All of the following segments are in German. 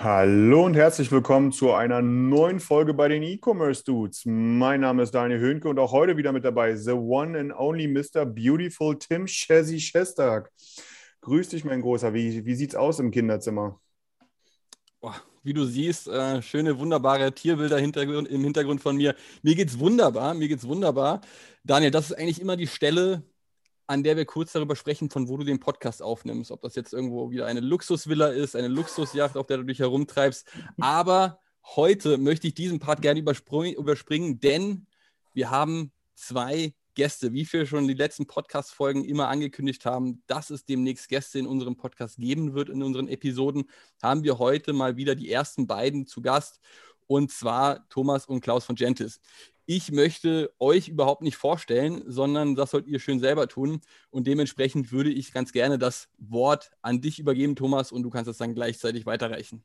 Hallo und herzlich willkommen zu einer neuen Folge bei den E-Commerce Dudes. Mein Name ist Daniel Höhnke und auch heute wieder mit dabei the one and only Mr. Beautiful Tim Shazzy Shestag. Grüß dich, mein Großer. Wie, wie sieht's aus im Kinderzimmer? Wie du siehst, äh, schöne, wunderbare Tierbilder Hintergrund, im Hintergrund von mir. Mir geht's wunderbar, mir geht's wunderbar. Daniel, das ist eigentlich immer die Stelle, an der wir kurz darüber sprechen, von wo du den Podcast aufnimmst. Ob das jetzt irgendwo wieder eine Luxusvilla ist, eine Luxusjacht, auf der du dich herumtreibst. Aber heute möchte ich diesen Part gerne überspringen, denn wir haben zwei Gäste, wie wir schon die letzten Podcast-Folgen immer angekündigt haben, dass es demnächst Gäste in unserem Podcast geben wird, in unseren Episoden, haben wir heute mal wieder die ersten beiden zu Gast, und zwar Thomas und Klaus von Gentis. Ich möchte euch überhaupt nicht vorstellen, sondern das sollt ihr schön selber tun. Und dementsprechend würde ich ganz gerne das Wort an dich übergeben, Thomas, und du kannst es dann gleichzeitig weiterreichen.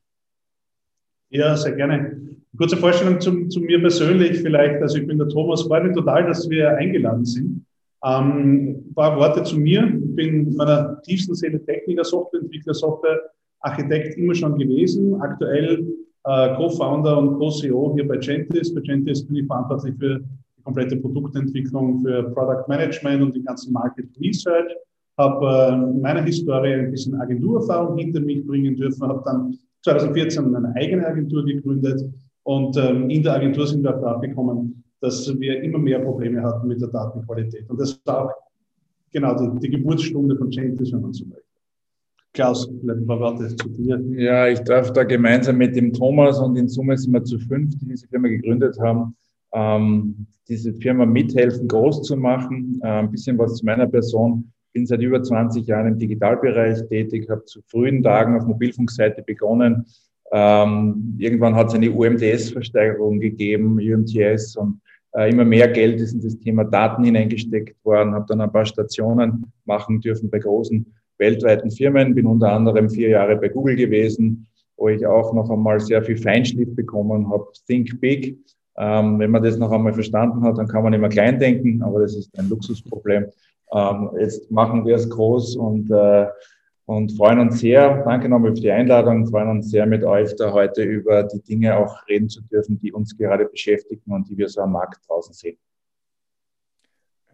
Ja, sehr gerne. Kurze Vorstellung zu, zu mir persönlich vielleicht. Also ich bin der Thomas, freue mich total, dass wir eingeladen sind. Ähm, ein paar Worte zu mir. Ich bin meiner tiefsten Seele Techniker, Softwareentwickler, Softwarearchitekt immer schon gewesen. Aktuell Co-Founder und Co-CEO hier bei Gentis. Bei Gentis bin ich verantwortlich für die komplette Produktentwicklung, für Product Management und die ganzen Market Research. Habe äh, in meiner Historie ein bisschen Agenturerfahrung hinter mich bringen dürfen, habe dann 2014 eine eigene Agentur gegründet und ähm, in der Agentur sind wir auch drauf gekommen, dass wir immer mehr Probleme hatten mit der Datenqualität. Und das war auch genau die, die Geburtsstunde von Gentis, wenn man so möchte. Klaus, ein paar Worte zu dir. Ja, ich darf da gemeinsam mit dem Thomas und in Summe sind wir zu fünf, die diese Firma gegründet haben, ähm, diese Firma mithelfen, groß zu machen. Äh, ein bisschen was zu meiner Person. Bin seit über 20 Jahren im Digitalbereich tätig, habe zu frühen Tagen auf Mobilfunkseite begonnen. Ähm, irgendwann hat es eine UMTS-Versteigerung gegeben, UMTS, und äh, immer mehr Geld ist in das Thema Daten hineingesteckt worden. Habe dann ein paar Stationen machen dürfen bei großen weltweiten Firmen, bin unter anderem vier Jahre bei Google gewesen, wo ich auch noch einmal sehr viel Feinschliff bekommen habe. Think Big. Ähm, wenn man das noch einmal verstanden hat, dann kann man immer klein denken, aber das ist ein Luxusproblem. Ähm, jetzt machen wir es groß und, äh, und freuen uns sehr. Danke nochmal für die Einladung, freuen uns sehr mit euch da heute über die Dinge auch reden zu dürfen, die uns gerade beschäftigen und die wir so am Markt draußen sehen.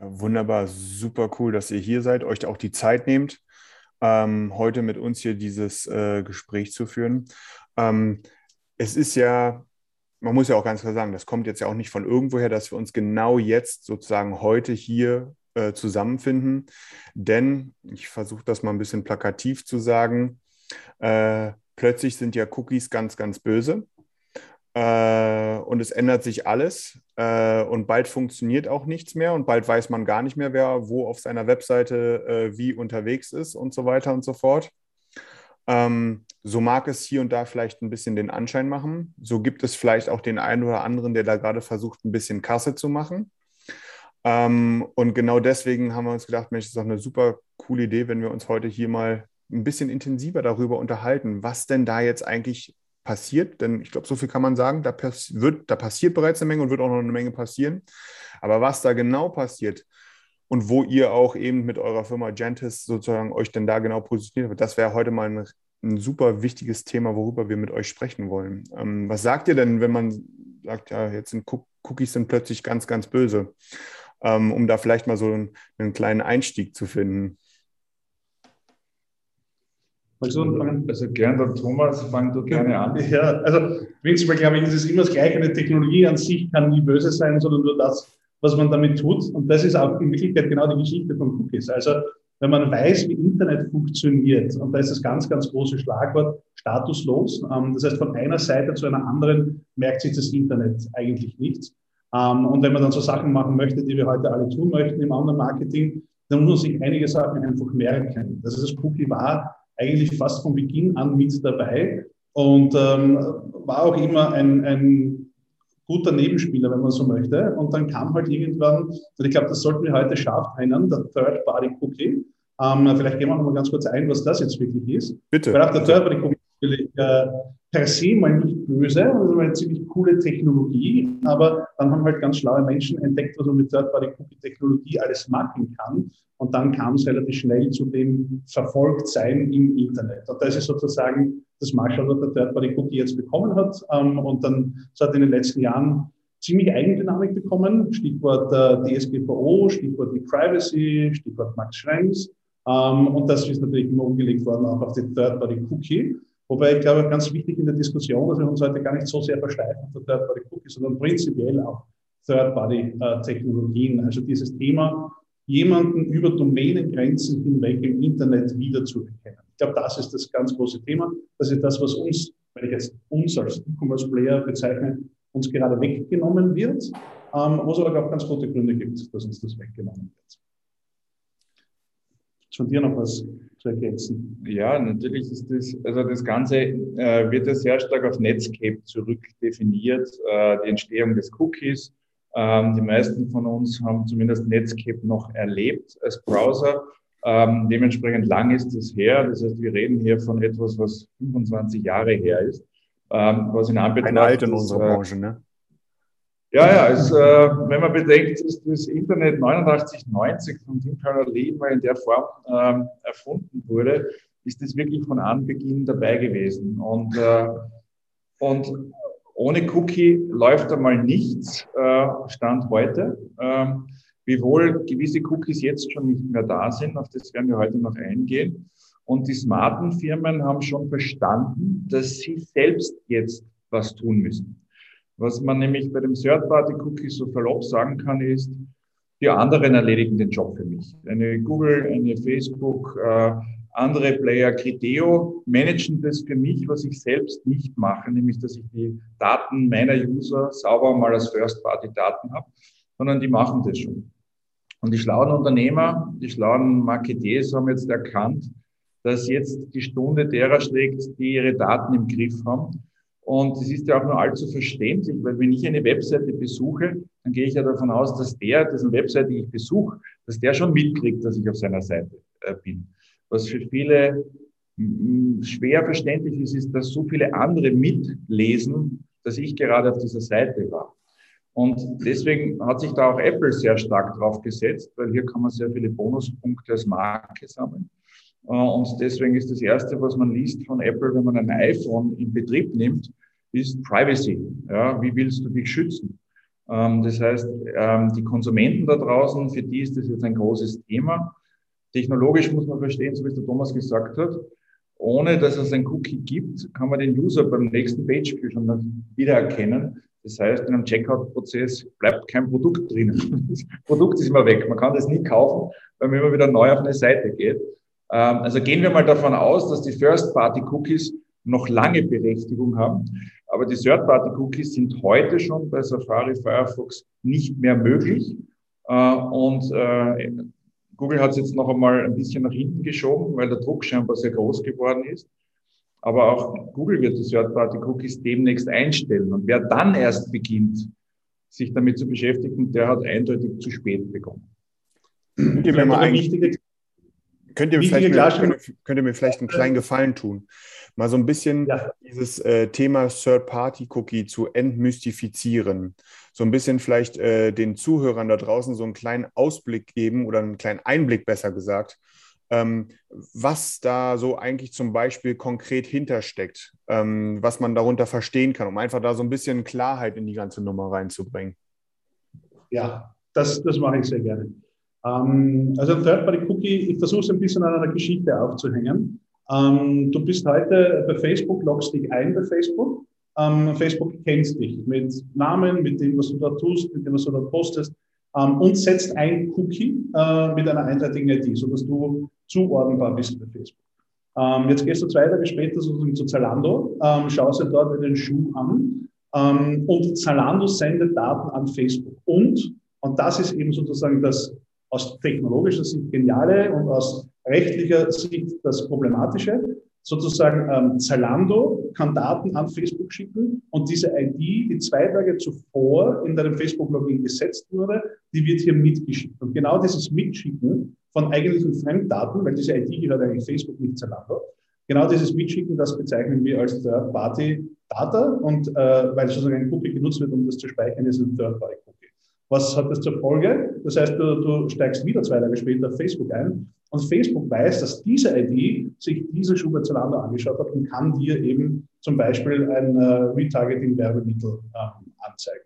Wunderbar, super cool, dass ihr hier seid, euch auch die Zeit nehmt, ähm, heute mit uns hier dieses äh, Gespräch zu führen. Ähm, es ist ja, man muss ja auch ganz klar sagen, das kommt jetzt ja auch nicht von irgendwoher, dass wir uns genau jetzt sozusagen heute hier äh, zusammenfinden. Denn, ich versuche das mal ein bisschen plakativ zu sagen, äh, plötzlich sind ja Cookies ganz, ganz böse. Äh, und es ändert sich alles äh, und bald funktioniert auch nichts mehr und bald weiß man gar nicht mehr, wer wo auf seiner Webseite äh, wie unterwegs ist und so weiter und so fort. Ähm, so mag es hier und da vielleicht ein bisschen den Anschein machen. So gibt es vielleicht auch den einen oder anderen, der da gerade versucht, ein bisschen Kasse zu machen. Ähm, und genau deswegen haben wir uns gedacht, Mensch, das ist doch eine super coole Idee, wenn wir uns heute hier mal ein bisschen intensiver darüber unterhalten, was denn da jetzt eigentlich passiert, denn ich glaube, so viel kann man sagen, da, wird, da passiert bereits eine Menge und wird auch noch eine Menge passieren. Aber was da genau passiert und wo ihr auch eben mit eurer Firma Gentis sozusagen euch denn da genau positioniert habt, das wäre heute mal ein, ein, super wichtiges Thema, worüber wir mit euch sprechen wollen. Ähm, was sagt ihr denn, wenn man sagt, ja, jetzt sind Cookies sind plötzlich ganz, ganz böse, ähm, um da vielleicht mal so einen, einen kleinen Einstieg zu finden? Also, also gern der Thomas, fang du gerne an. Ja, also prinzipiell glaube ich, ist es immer das Gleiche. Eine Technologie an sich kann nie böse sein, sondern nur das, was man damit tut. Und das ist auch in Wirklichkeit genau die Geschichte von Cookies. Also wenn man weiß, wie Internet funktioniert, und da ist das ganz, ganz große Schlagwort statuslos. Ähm, das heißt, von einer Seite zu einer anderen merkt sich das Internet eigentlich nichts. Ähm, und wenn man dann so Sachen machen möchte, die wir heute alle tun möchten im Online-Marketing, da muss man sich einige Sachen einfach merken. Also das Cookie war eigentlich fast von Beginn an mit dabei und ähm, war auch immer ein, ein guter Nebenspieler, wenn man so möchte. Und dann kam halt irgendwann, und ich glaube, das sollten wir heute scharf trennen, der Third-Party-Cookie. Ähm, vielleicht gehen wir noch mal ganz kurz ein, was das jetzt wirklich ist. Bitte. Weil auch der Third-Party-Cookie natürlich äh, per se mal nicht böse, also eine ziemlich coole Technologie, aber dann haben halt ganz schlaue Menschen entdeckt, was man mit Third-Party-Cookie-Technologie alles machen kann. Und dann kam es relativ schnell zu dem Verfolgtsein im Internet. Und das ist sozusagen das Marshall, was der Third-Party-Cookie jetzt bekommen hat. Ähm, und dann, es hat in den letzten Jahren ziemlich Eigendynamik bekommen. Stichwort äh, DSGVO, Stichwort E-Privacy, Stichwort Max Schrems. Ähm, und das ist natürlich immer umgelegt worden auch auf den Third-Party-Cookie. Wobei ich glaube, ganz wichtig in der Diskussion, dass wir uns heute gar nicht so sehr versteifen auf der Third-Party-Cookie, sondern prinzipiell auch Third-Party-Technologien. Also dieses Thema, jemanden über Domänengrenzen hinweg im Internet wiederzuerkennen. Ich glaube, das ist das ganz große Thema. Das ist das, was uns, wenn ich jetzt uns als E-Commerce-Player bezeichne, uns gerade weggenommen wird, ähm, wo es aber auch ganz gute Gründe gibt, dass uns das weggenommen wird. Von dir noch was zu ergänzen? Ja, natürlich ist das, also das Ganze äh, wird ja sehr stark auf Netscape zurückdefiniert, äh, die Entstehung des Cookies. Ähm, die meisten von uns haben zumindest Netscape noch erlebt als Browser. Ähm, dementsprechend lang ist es her. Das heißt, wir reden hier von etwas, was 25 Jahre her ist. Ähm, was in Anbetracht Ein Alt in unserer äh, Branche, ne? Ja, ja, es, äh, wenn man bedenkt, dass das Internet 89, 90 von Tim Berners-Lee mal in der Form ähm, erfunden wurde, ist das wirklich von Anbeginn dabei gewesen. Und, äh, und ohne Cookie läuft einmal nichts, äh, Stand heute. Ähm, wiewohl gewisse Cookies jetzt schon nicht mehr da sind, auf das werden wir heute noch eingehen. Und die smarten Firmen haben schon verstanden, dass sie selbst jetzt was tun müssen. Was man nämlich bei dem Third-Party-Cookie so verlopp sagen kann, ist, die anderen erledigen den Job für mich. Eine Google, eine Facebook, äh, andere Player, Criteo managen das für mich, was ich selbst nicht mache, nämlich dass ich die Daten meiner User sauber mal als First-Party-Daten habe, sondern die machen das schon. Und die schlauen Unternehmer, die schlauen Marketeers haben jetzt erkannt, dass jetzt die Stunde derer schlägt, die ihre Daten im Griff haben und es ist ja auch nur allzu verständlich, weil wenn ich eine Webseite besuche, dann gehe ich ja davon aus, dass der, dessen Webseite ich besuche, dass der schon mitkriegt, dass ich auf seiner Seite äh, bin. Was für viele schwer verständlich ist, ist, dass so viele andere mitlesen, dass ich gerade auf dieser Seite war. Und deswegen hat sich da auch Apple sehr stark drauf gesetzt, weil hier kann man sehr viele Bonuspunkte als Marke sammeln. Äh, und deswegen ist das Erste, was man liest von Apple, wenn man ein iPhone in Betrieb nimmt, ist Privacy. Ja, wie willst du dich schützen? Ähm, das heißt, ähm, die Konsumenten da draußen, für die ist das jetzt ein großes Thema. Technologisch muss man verstehen, so wie es der Thomas gesagt hat, ohne dass es ein Cookie gibt, kann man den User beim nächsten Pageview schon wiedererkennen. Das heißt, in einem Checkout-Prozess bleibt kein Produkt drinnen. Das Produkt ist immer weg. Man kann das nie kaufen, weil man immer wieder neu auf eine Seite geht. Ähm, also gehen wir mal davon aus, dass die First-Party-Cookies noch lange Berechtigung haben. Aber die Third-Party-Cookies sind heute schon bei Safari, Firefox nicht mehr möglich. Äh, und äh, Google hat es jetzt noch einmal ein bisschen nach hinten geschoben, weil der Druck scheinbar sehr groß geworden ist. Aber auch Google wird die Third-Party-Cookies demnächst einstellen. Und wer dann erst beginnt, sich damit zu beschäftigen, der hat eindeutig zu spät begonnen. Mir mal ein, könnt ihr, vielleicht mir, könnt ihr mir vielleicht einen kleinen Gefallen tun? Mal so ein bisschen ja. dieses äh, Thema Third-Party-Cookie zu entmystifizieren. So ein bisschen vielleicht äh, den Zuhörern da draußen so einen kleinen Ausblick geben oder einen kleinen Einblick besser gesagt, ähm, was da so eigentlich zum Beispiel konkret hintersteckt, ähm, was man darunter verstehen kann, um einfach da so ein bisschen Klarheit in die ganze Nummer reinzubringen. Ja, das, das mache ich sehr gerne. Ähm, also ein Third-Party-Cookie, ich versuche es ein bisschen an einer Geschichte aufzuhängen. Ähm, du bist heute bei Facebook, loggst dich ein bei Facebook. Ähm, Facebook kennt dich mit Namen, mit dem, was du da tust, mit dem, was du da postest ähm, und setzt ein Cookie äh, mit einer eindeutigen ID, sodass du zuordnenbar bist bei Facebook. Ähm, jetzt gehst du zwei Tage später sozusagen zu Zalando, ähm, schaust dir dort den Schuh an und Zalando sendet Daten an Facebook. Und, und das ist eben sozusagen das aus technologischer Sicht geniale und aus rechtlicher Sicht das Problematische. Sozusagen ähm, Zalando kann Daten an Facebook schicken und diese ID, die zwei Tage zuvor in deinem Facebook-Login gesetzt wurde, die wird hier mitgeschickt. Und genau dieses Mitschicken von eigentlichen Fremddaten, weil diese ID gehört eigentlich Facebook, nicht Zalando, genau dieses Mitschicken, das bezeichnen wir als Third-Party-Data und äh, weil sozusagen ein Cookie genutzt wird, um das zu speichern, ist ein Third-Party-Cookie. Was hat das zur Folge? Das heißt, du, du steigst wieder zwei Tage später auf Facebook ein und Facebook weiß, dass diese ID sich diese Schuhe zueinander angeschaut hat und kann dir eben zum Beispiel ein äh, Retargeting-Werbemittel ähm, anzeigen.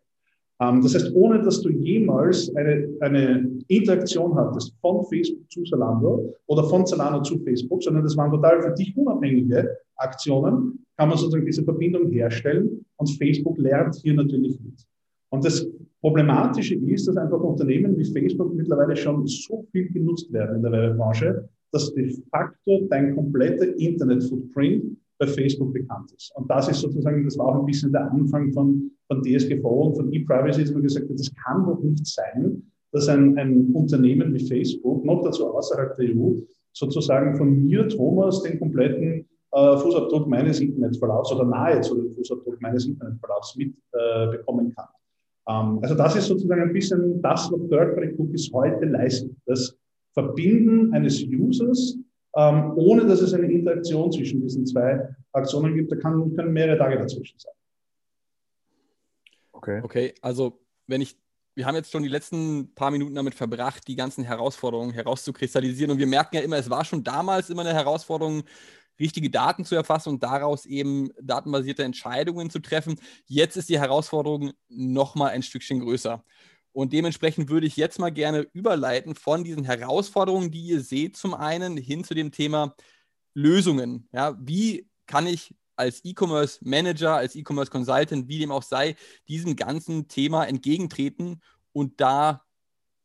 Ähm, das heißt, ohne dass du jemals eine, eine Interaktion hattest von Facebook zu Zalando oder von Zalando zu Facebook, sondern das waren total für dich unabhängige Aktionen, kann man sozusagen diese Verbindung herstellen und Facebook lernt hier natürlich mit. Und das Problematische ist, dass einfach Unternehmen wie Facebook mittlerweile schon so viel genutzt werden in der Werbebranche, dass de facto dein kompletter Internet-Footprint bei Facebook bekannt ist. Und das ist sozusagen, das war auch ein bisschen der Anfang von, von DSGVO und von E-Privacy, dass man gesagt hat, das kann doch nicht sein, dass ein, ein Unternehmen wie Facebook, noch dazu außerhalb der EU, sozusagen von mir, Thomas, den kompletten äh, Fußabdruck meines Internetverlaufs oder nahezu den Fußabdruck meines Internetverlaufs mitbekommen äh, kann. Ähm, also das ist sozusagen ein bisschen das, was Third-Party-Cookies heute leisten. Das Verbinden eines Users, ähm, ohne dass es eine Interaktion zwischen diesen zwei Aktionen gibt. Da kann, können mehrere Tage dazwischen sein. Okay. Okay, also wenn ich wir haben jetzt schon die letzten paar Minuten damit verbracht, die ganzen Herausforderungen herauszukristallisieren. Und wir merken ja immer, es war schon damals immer eine Herausforderung, richtige Daten zu erfassen und daraus eben datenbasierte Entscheidungen zu treffen. Jetzt ist die Herausforderung noch mal ein Stückchen größer. Und dementsprechend würde ich jetzt mal gerne überleiten von diesen Herausforderungen, die ihr seht, zum einen hin zu dem Thema Lösungen. Ja, wie kann ich als E-Commerce Manager, als E-Commerce Consultant, wie dem auch sei, diesem ganzen Thema entgegentreten und da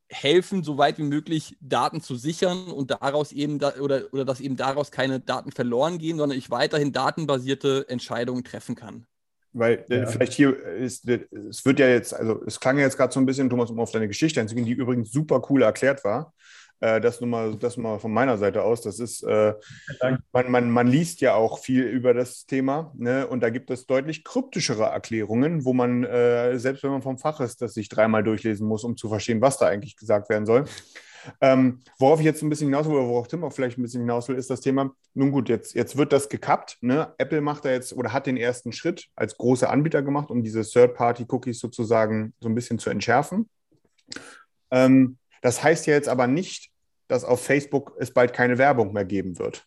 helfen, so weit wie möglich Daten zu sichern und daraus eben da, oder, oder dass eben daraus keine Daten verloren gehen, sondern ich weiterhin datenbasierte Entscheidungen treffen kann. Weil äh, ja. vielleicht hier ist, es wird ja jetzt, also es klang ja jetzt gerade so ein bisschen, Thomas, um auf deine Geschichte einzugehen, die übrigens super cool erklärt war. Äh, das nur mal, das mal von meiner Seite aus. Das ist, äh, man, man, man liest ja auch viel über das Thema ne? und da gibt es deutlich kryptischere Erklärungen, wo man, äh, selbst wenn man vom Fach ist, das sich dreimal durchlesen muss, um zu verstehen, was da eigentlich gesagt werden soll. Ähm, worauf ich jetzt ein bisschen hinaus will, oder worauf Tim auch vielleicht ein bisschen hinaus will, ist das Thema, nun gut, jetzt, jetzt wird das gekappt. Ne? Apple macht da jetzt oder hat den ersten Schritt als großer Anbieter gemacht, um diese Third-Party-Cookies sozusagen so ein bisschen zu entschärfen. Ähm, das heißt ja jetzt aber nicht, dass auf Facebook es bald keine Werbung mehr geben wird.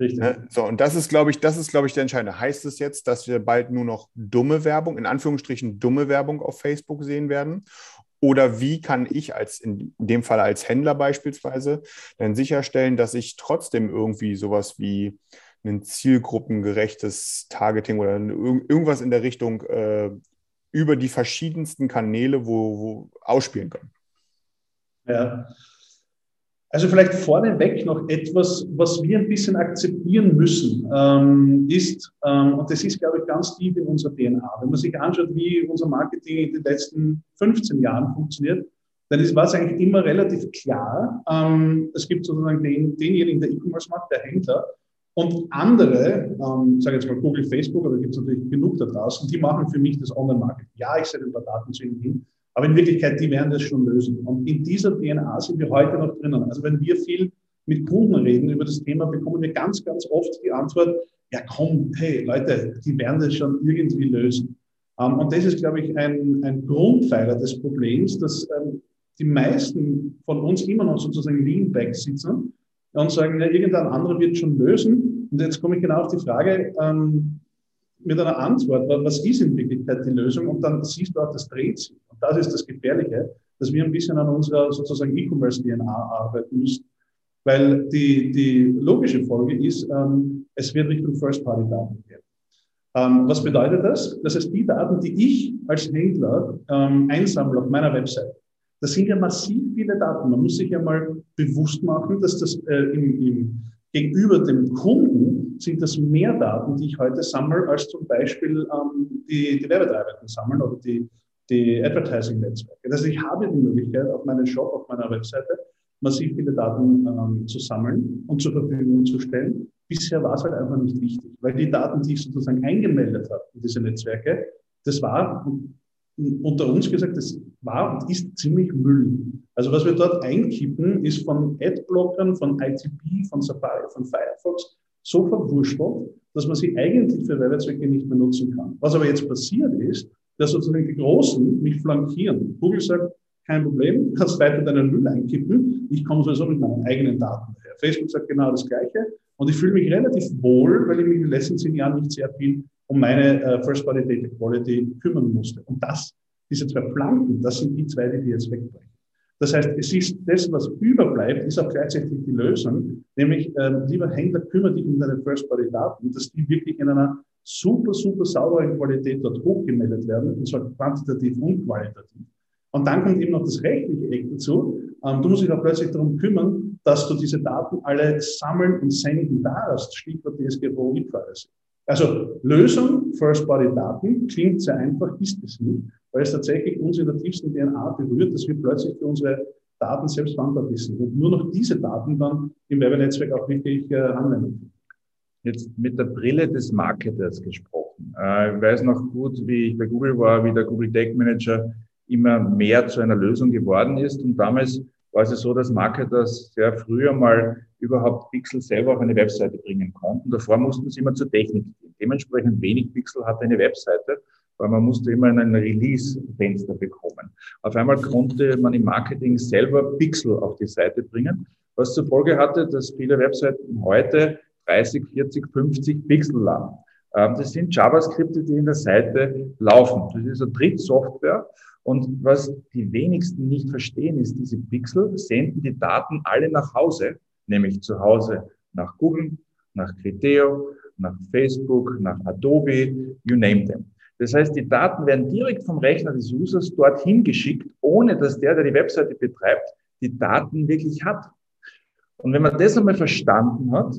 Richtig. Ne? So, und das ist, glaube ich, das ist, glaube ich, der Entscheidende. Heißt es jetzt, dass wir bald nur noch dumme Werbung, in Anführungsstrichen dumme Werbung auf Facebook sehen werden? Oder wie kann ich als in dem Fall als Händler beispielsweise dann sicherstellen, dass ich trotzdem irgendwie sowas wie ein zielgruppengerechtes Targeting oder irgendwas in der Richtung äh, über die verschiedensten Kanäle wo, wo ausspielen kann? Ja. Also vielleicht vorneweg noch etwas, was wir ein bisschen akzeptieren müssen, ähm, ist, ähm, und das ist, glaube ich, ganz tief in unserer DNA. Wenn man sich anschaut, wie unser Marketing in den letzten 15 Jahren funktioniert, dann ist, war es eigentlich immer relativ klar. Ähm, es gibt sozusagen den, denjenigen, der E-Commerce macht, der Händler, und andere, ähm, sage jetzt mal Google, Facebook, aber da gibt es natürlich genug da draußen, die machen für mich das Online-Marketing. Ja, ich setze ein paar Daten zu ihnen hin, aber in Wirklichkeit, die werden das schon lösen. Und in dieser DNA sind wir heute noch drinnen. Also wenn wir viel mit Kunden reden über das Thema, bekommen wir ganz, ganz oft die Antwort, ja komm, hey Leute, die werden das schon irgendwie lösen. Ähm, und das ist, glaube ich, ein, ein Grundpfeiler des Problems, dass ähm, die meisten von uns immer noch sozusagen lean back sitzen und sagen, ja, irgendein anderer wird schon lösen. Und jetzt komme ich genau auf die Frage, ähm, mit einer Antwort, was ist in Wirklichkeit die Lösung? Und dann siehst du auch, das dreht sich. Und das ist das Gefährliche, dass wir ein bisschen an unserer sozusagen E-Commerce-DNA arbeiten müssen. Weil die, die logische Folge ist, ähm, es wird Richtung First-Party-Daten gehen. Ähm, was bedeutet das? Das heißt, die Daten, die ich als Händler ähm, einsammle auf meiner Website, das sind ja massiv viele Daten. Man muss sich ja mal bewusst machen, dass das äh, im, im, gegenüber dem Kunden sind das mehr Daten, die ich heute sammle, als zum Beispiel ähm, die, die Werbetreibenden sammeln oder die, die Advertising-Netzwerke. Heißt, ich habe die Möglichkeit, auf meinem Shop, auf meiner Webseite, massiv viele Daten ähm, zu sammeln und zur Verfügung zu stellen. Bisher war es halt einfach nicht wichtig, weil die Daten, die ich sozusagen eingemeldet habe in diese Netzwerke, das war unter uns gesagt, das war und ist ziemlich Müll. Also was wir dort einkippen, ist von Adblockern, von ITP, von Safari, von Firefox so verwurschtelt, dass man sie eigentlich für Werbezwecke nicht mehr nutzen kann. Was aber jetzt passiert ist, dass sozusagen die Großen mich flankieren. Google sagt, kein Problem, kannst weiter deinen Müll einkippen. Ich komme sowieso mit meinen eigenen Daten daher. Facebook sagt genau das Gleiche. Und ich fühle mich relativ wohl, weil ich mich in den letzten zehn Jahren nicht sehr viel um meine äh, First-Party Data Quality kümmern musste. Und das, diese zwei Planken, das sind die zwei, die jetzt wegbrechen. Das heißt, es ist das, was überbleibt, ist auch gleichzeitig die Lösung, nämlich, äh, lieber Händler, kümmere dich um deine First-Party-Daten, dass die wirklich in einer super, super sauberen Qualität dort hochgemeldet werden, und zwar quantitativ und qualitativ. Und dann kommt eben noch das rechtliche Eck dazu. Ähm, du musst dich auch plötzlich darum kümmern, dass du diese Daten alle sammeln und senden darfst. Stichwort DSGVO E-Privacy. Also Lösung First-Body-Daten klingt sehr einfach, ist es nicht, weil es tatsächlich uns in der tiefsten DNA berührt, dass wir plötzlich für unsere Daten selbst verantwortlich sind und nur noch diese Daten dann im Werbenetzwerk auch wirklich äh, anwenden. Jetzt mit der Brille des Marketers gesprochen. Äh, ich weiß noch gut, wie ich bei Google war, wie der Google Tech Manager immer mehr zu einer Lösung geworden ist. Und damals war es so, dass Marketer sehr früher mal überhaupt Pixel selber auf eine Webseite bringen konnten. Davor mussten sie immer zur Technik gehen. Dementsprechend wenig Pixel hatte eine Webseite, weil man musste immer in ein Release-Fenster bekommen. Auf einmal konnte man im Marketing selber Pixel auf die Seite bringen, was zur Folge hatte, dass viele Webseiten heute 30, 40, 50 Pixel laden. Ähm, das sind JavaScripte, die in der Seite laufen. Das ist eine Drittsoftware und was die wenigsten nicht verstehen, ist, diese Pixel senden die Daten alle nach Hause, nämlich zu Hause nach Google, nach Criteo, nach Facebook, nach Adobe, you name them. Das heißt, die Daten werden direkt vom Rechner des Users dorthin geschickt, ohne dass der, der die Webseite betreibt, die Daten wirklich hat. Und wenn man das einmal verstanden hat,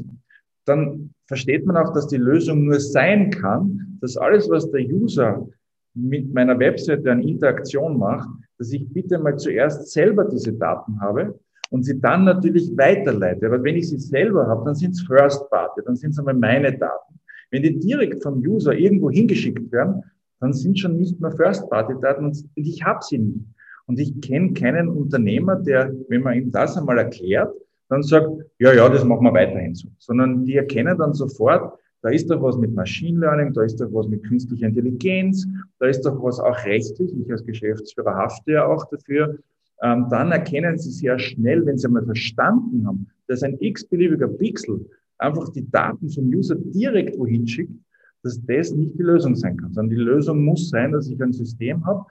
dann versteht man auch, dass die Lösung nur sein kann, dass alles, was der User mit meiner Webseite an Interaktion macht, dass ich bitte mal zuerst selber diese Daten habe und sie dann natürlich weiterleite. Aber wenn ich sie selber habe, dann sind es First Party, dann sind es einmal meine Daten. Wenn die direkt vom User irgendwo hingeschickt werden, dann sind schon nicht mehr First Party Daten und ich habe sie nicht. Und ich kenne keinen Unternehmer, der, wenn man ihm das einmal erklärt, dann sagt, ja, ja, das machen wir weiterhin so. Sondern die erkennen dann sofort, da ist doch was mit Machine Learning, da ist doch was mit künstlicher Intelligenz, da ist doch was auch rechtlich. Ich als Geschäftsführer hafte ja auch dafür. Ähm, dann erkennen Sie sehr schnell, wenn Sie einmal verstanden haben, dass ein x-beliebiger Pixel einfach die Daten vom User direkt wohin schickt, dass das nicht die Lösung sein kann, sondern die Lösung muss sein, dass ich ein System habe,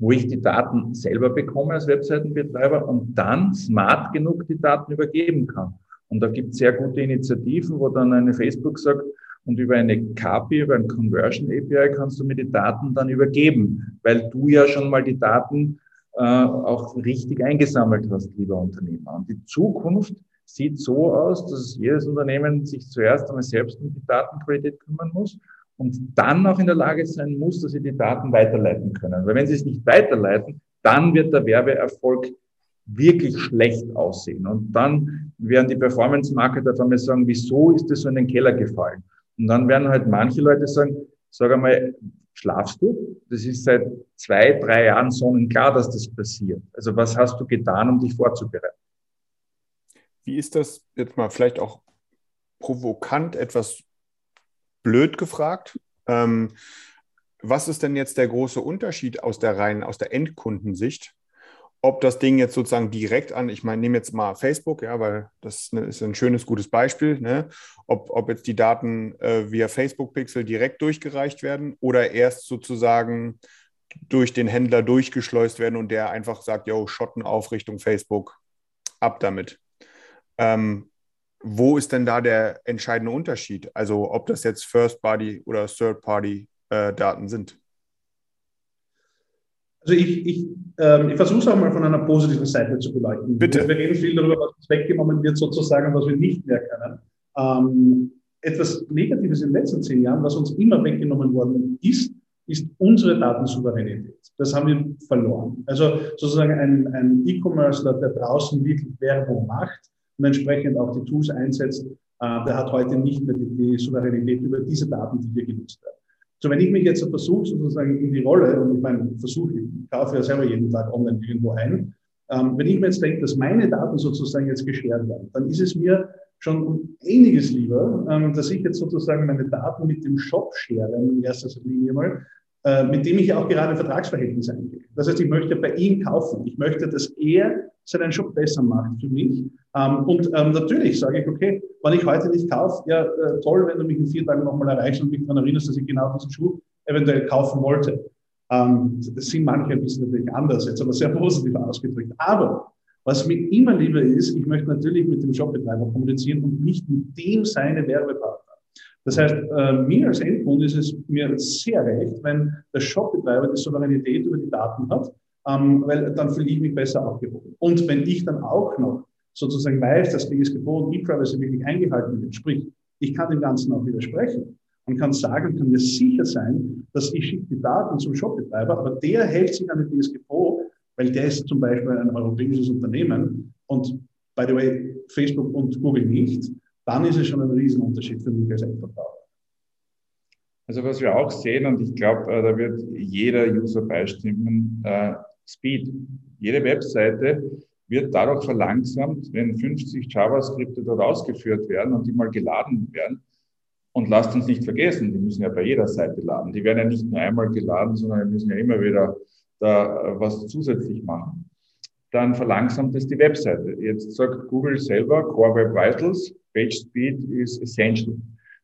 wo ich die Daten selber bekomme als Webseitenbetreiber und dann smart genug die Daten übergeben kann. Und da gibt es sehr gute Initiativen, wo dann eine Facebook sagt, und über eine KPI, über ein Conversion API kannst du mir die Daten dann übergeben, weil du ja schon mal die Daten äh, auch richtig eingesammelt hast, lieber Unternehmer. Und die Zukunft sieht so aus, dass jedes Unternehmen sich zuerst einmal selbst um die Datenqualität kümmern muss und dann auch in der Lage sein muss, dass sie die Daten weiterleiten können. Weil wenn sie es nicht weiterleiten, dann wird der Werbeerfolg wirklich schlecht aussehen. Und dann werden die Performance-Marketer auf einmal sagen, wieso ist das so in den Keller gefallen? Und dann werden halt manche Leute sagen, sag einmal, schlafst du? Das ist seit zwei, drei Jahren sonnenklar, dass das passiert. Also was hast du getan, um dich vorzubereiten? Wie ist das jetzt mal vielleicht auch provokant etwas blöd gefragt? Ähm, was ist denn jetzt der große Unterschied aus der reinen, aus der Endkundensicht ob das Ding jetzt sozusagen direkt an, ich meine, nehme jetzt mal Facebook, ja, weil das ist ein schönes, gutes Beispiel, ne? ob, ob jetzt die Daten äh, via Facebook-Pixel direkt durchgereicht werden oder erst sozusagen durch den Händler durchgeschleust werden und der einfach sagt, yo, Schotten auf Richtung Facebook, ab damit. Ähm, wo ist denn da der entscheidende Unterschied? Also ob das jetzt First-Party oder Third-Party-Daten äh, sind? Also ich, ich, ähm, ich versuche es auch mal von einer positiven Seite zu beleuchten. Bitte. Wir reden viel darüber, was uns weggenommen wird sozusagen, was wir nicht mehr können. Ähm, etwas Negatives in den letzten zehn Jahren, was uns immer weggenommen worden ist, ist unsere Datensouveränität. Das haben wir verloren. Also sozusagen ein, ein E-Commercer, der draußen wirklich Werbung macht und entsprechend auch die Tools einsetzt, äh, der hat heute nicht mehr die, die Souveränität über diese Daten, die hier genutzt werden. So, wenn ich mich jetzt versuche, sozusagen in die Rolle, und ich meine, versuche, ich kaufe ja selber jeden Tag online irgendwo ein, ähm, wenn ich mir jetzt denke, dass meine Daten sozusagen jetzt geschert werden, dann ist es mir schon einiges lieber, ähm, dass ich jetzt sozusagen meine Daten mit dem Shop schere, in erster Linie mal, mit dem ich auch gerade Vertragsverhältnis eingehe. Das heißt, ich möchte bei ihm kaufen. Ich möchte, dass er seinen Shop besser macht für mich. Ähm, und ähm, natürlich sage ich, okay, wenn ich heute nicht kaufe, ja, äh, toll, wenn du mich in vier Tagen nochmal erreichst und mich daran erinnerst, dass ich genau diesen Schuh eventuell kaufen wollte. Ähm, das sind manche ein bisschen natürlich anders, jetzt aber sehr positiv ausgedrückt. Aber was mir immer lieber ist, ich möchte natürlich mit dem Shopbetreiber kommunizieren und nicht mit dem seine Werbepartner. Das heißt, äh, mir als Endkunde ist es mir sehr recht, wenn der Shopbetreiber die Souveränität über die Daten hat, ähm, weil dann fühle ich mich besser aufgehoben. Und wenn ich dann auch noch sozusagen weiß, dass DSGVO E-Privacy wirklich eingehalten wird, sprich, ich kann dem Ganzen auch widersprechen und kann sagen, kann mir sicher sein, dass ich schicke die Daten zum Shopbetreiber, aber der hält sich an die DSGVO, weil der ist zum Beispiel ein europäisches Unternehmen und by the way, Facebook und Google nicht, dann ist es schon ein Riesenunterschied für mich als Endverbraucher. Also was wir auch sehen, und ich glaube, äh, da wird jeder User beistimmen, äh, Speed. Jede Webseite wird dadurch verlangsamt, wenn 50 JavaScripte dort ausgeführt werden und die mal geladen werden. Und lasst uns nicht vergessen, die müssen ja bei jeder Seite laden. Die werden ja nicht nur einmal geladen, sondern müssen ja immer wieder da was zusätzlich machen. Dann verlangsamt es die Webseite. Jetzt sagt Google selber, Core Web Vitals, Page Speed is essential.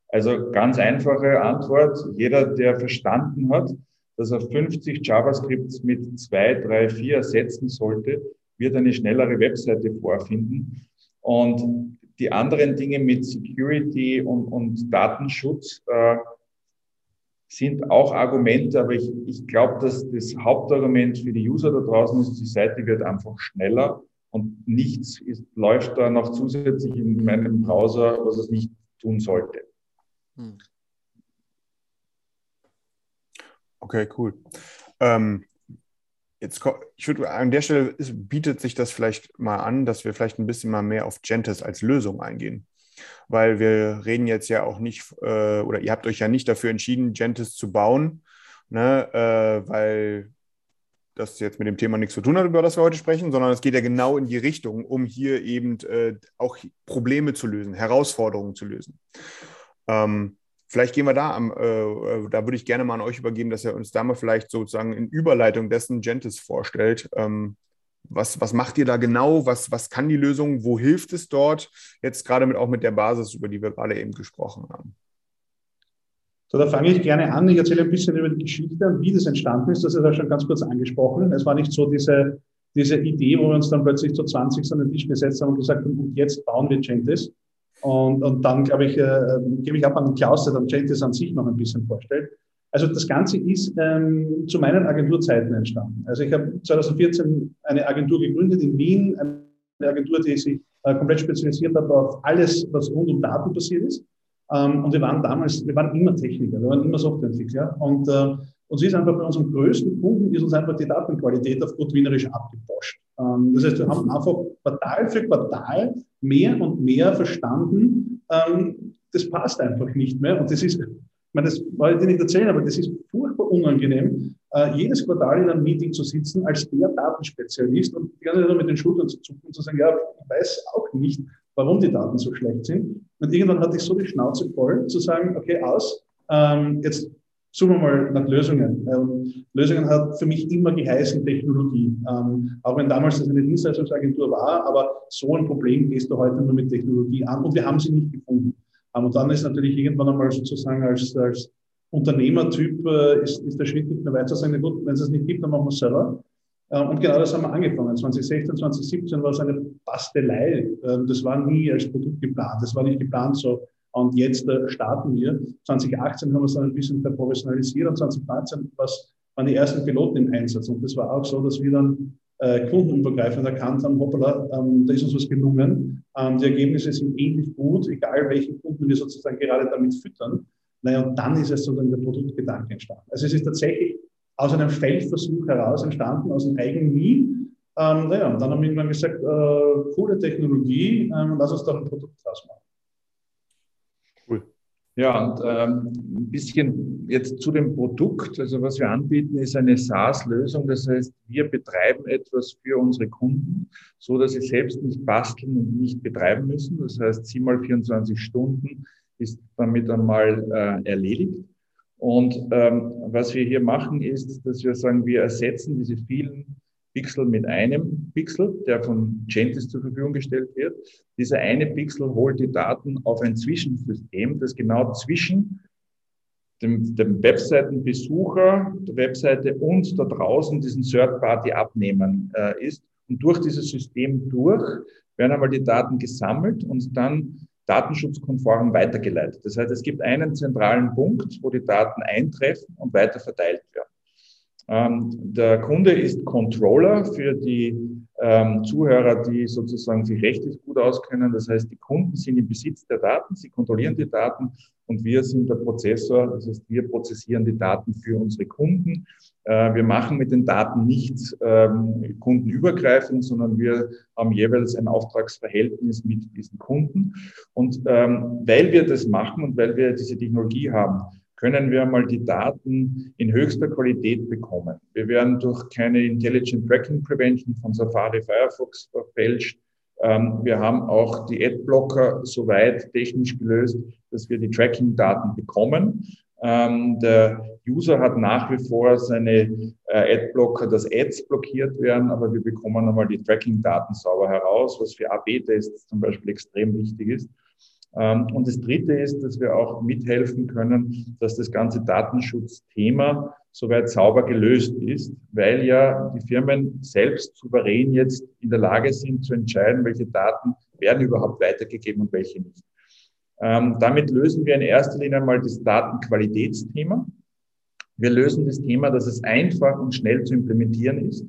Also ganz einfache Antwort. Jeder, der verstanden hat, dass er 50 JavaScripts mit zwei, drei, vier ersetzen sollte, wird eine schnellere Webseite vorfinden. Und die anderen Dinge mit Security und, und Datenschutz äh, sind auch Argumente, aber ich, ich glaube, dass das Hauptargument für die User da draußen ist, die Seite wird einfach schneller und nichts ist, läuft da noch zusätzlich in meinem Browser, was es nicht tun sollte. Hm. Okay, cool. Ähm, jetzt, ich würde an der Stelle bietet sich das vielleicht mal an, dass wir vielleicht ein bisschen mal mehr auf Gentis als Lösung eingehen. Weil wir reden jetzt ja auch nicht, äh, oder ihr habt euch ja nicht dafür entschieden, Gentis zu bauen, ne, äh, weil das jetzt mit dem Thema nichts zu tun hat, über das wir heute sprechen, sondern es geht ja genau in die Richtung, um hier eben äh, auch Probleme zu lösen, Herausforderungen zu lösen. Ähm, vielleicht gehen wir da am, äh, äh, da würde ich gerne mal an euch übergeben, dass ihr uns da mal vielleicht sozusagen in Überleitung dessen Gentis vorstellt. Ähm, was, was macht ihr da genau? Was, was kann die Lösung? Wo hilft es dort? Jetzt gerade mit, auch mit der Basis, über die wir gerade eben gesprochen haben. So, da fange ich gerne an. Ich erzähle ein bisschen über die Geschichte und wie das entstanden ist. Das ist ja schon ganz kurz angesprochen. Es war nicht so diese, diese Idee, wo wir uns dann plötzlich zu 20 an den Tisch gesetzt haben und gesagt haben, jetzt bauen wir Gentis. Und, und dann, glaube ich, äh, gebe ich ab an Klaus, der dann Gentis an sich noch ein bisschen vorstellt. Also das Ganze ist ähm, zu meinen Agenturzeiten entstanden. Also ich habe 2014 eine Agentur gegründet in Wien, eine Agentur, die sich äh, komplett spezialisiert hat auf alles, was rund um Daten passiert ist. Ähm, und wir waren damals, wir waren immer Techniker, wir waren immer Softwareentwickler. Und äh, uns ist einfach bei unserem größten Kunden ist uns einfach die Datenqualität auf gut wienerisch abgeposcht. Ähm, das heißt, wir haben einfach Quartal für Quartal mehr und mehr verstanden, ähm, das passt einfach nicht mehr. Und das ist ich meine, das wollte ich nicht erzählen, aber das ist furchtbar unangenehm, äh, jedes Quartal in einem Meeting zu sitzen als der Datenspezialist und die ganze Zeit mit den Schultern zu zucken und zu sagen, ja, ich weiß auch nicht, warum die Daten so schlecht sind. Und irgendwann hatte ich so die Schnauze voll, zu sagen, okay, aus, ähm, jetzt suchen wir mal nach Lösungen. Ähm, Lösungen hat für mich immer geheißen Technologie. Ähm, auch wenn damals das eine Dienstleistungsagentur war, aber so ein Problem gehst du heute nur mit Technologie an und wir haben sie nicht gefunden. Und dann ist natürlich irgendwann einmal sozusagen als, als Unternehmertyp äh, ist, ist der Schritt nicht mehr weiter zu sagen, gut, wenn es es nicht gibt, dann machen wir es selber. Äh, und genau das haben wir angefangen. 2016, 2017 war es eine Bastelei. Äh, das war nie als Produkt geplant. Das war nicht geplant so. Und jetzt äh, starten wir. 2018 haben wir es dann ein bisschen verprofessionalisiert und 2019 waren die ersten Piloten im Einsatz. Und das war auch so, dass wir dann äh, kundenübergreifend erkannt haben, hoppala, ähm, da ist uns was gelungen. Ähm, die Ergebnisse sind ähnlich gut, egal welchen Kunden wir sozusagen gerade damit füttern. Naja, und dann ist es sozusagen der Produktgedanke entstanden. Also es ist tatsächlich aus einem Feldversuch heraus entstanden, aus dem eigenen Nie. Ähm, naja, und dann haben wir irgendwann gesagt, äh, coole Technologie, ähm, lass uns doch ein Produkt draus machen. Ja, und ähm, ein bisschen jetzt zu dem Produkt. Also was wir anbieten, ist eine SaaS-Lösung. Das heißt, wir betreiben etwas für unsere Kunden, so dass sie selbst nicht basteln und nicht betreiben müssen. Das heißt, 7 mal 24 Stunden ist damit einmal äh, erledigt. Und ähm, was wir hier machen, ist, dass wir sagen, wir ersetzen diese vielen Pixel mit einem Pixel, der von Gentis zur Verfügung gestellt wird. Dieser eine Pixel holt die Daten auf ein Zwischensystem, das genau zwischen dem, dem Webseitenbesucher, der Webseite und da draußen diesen Third-Party abnehmen äh, ist. Und durch dieses System durch werden einmal die Daten gesammelt und dann datenschutzkonform weitergeleitet. Das heißt, es gibt einen zentralen Punkt, wo die Daten eintreffen und weiter verteilt werden. Ähm, der Kunde ist Controller für die ähm, Zuhörer, die sozusagen sich rechtlich gut auskennen. Das heißt, die Kunden sind im Besitz der Daten, sie kontrollieren die Daten und wir sind der Prozessor. Das heißt, wir prozessieren die Daten für unsere Kunden. Äh, wir machen mit den Daten nichts ähm, kundenübergreifend, sondern wir haben jeweils ein Auftragsverhältnis mit diesen Kunden. Und ähm, weil wir das machen und weil wir diese Technologie haben, können wir mal die Daten in höchster Qualität bekommen. Wir werden durch keine Intelligent Tracking Prevention von Safari Firefox verfälscht. Ähm, wir haben auch die Adblocker soweit technisch gelöst, dass wir die Tracking-Daten bekommen. Ähm, der User hat nach wie vor seine äh, Adblocker, dass Ads blockiert werden, aber wir bekommen nochmal die Tracking-Daten sauber heraus, was für AB-Tests zum Beispiel extrem wichtig ist. Ähm, und das Dritte ist, dass wir auch mithelfen können, dass das ganze Datenschutzthema soweit sauber gelöst ist, weil ja die Firmen selbst souverän jetzt in der Lage sind zu entscheiden, welche Daten werden überhaupt weitergegeben und welche nicht. Ähm, damit lösen wir in erster Linie einmal das Datenqualitätsthema. Wir lösen das Thema, dass es einfach und schnell zu implementieren ist.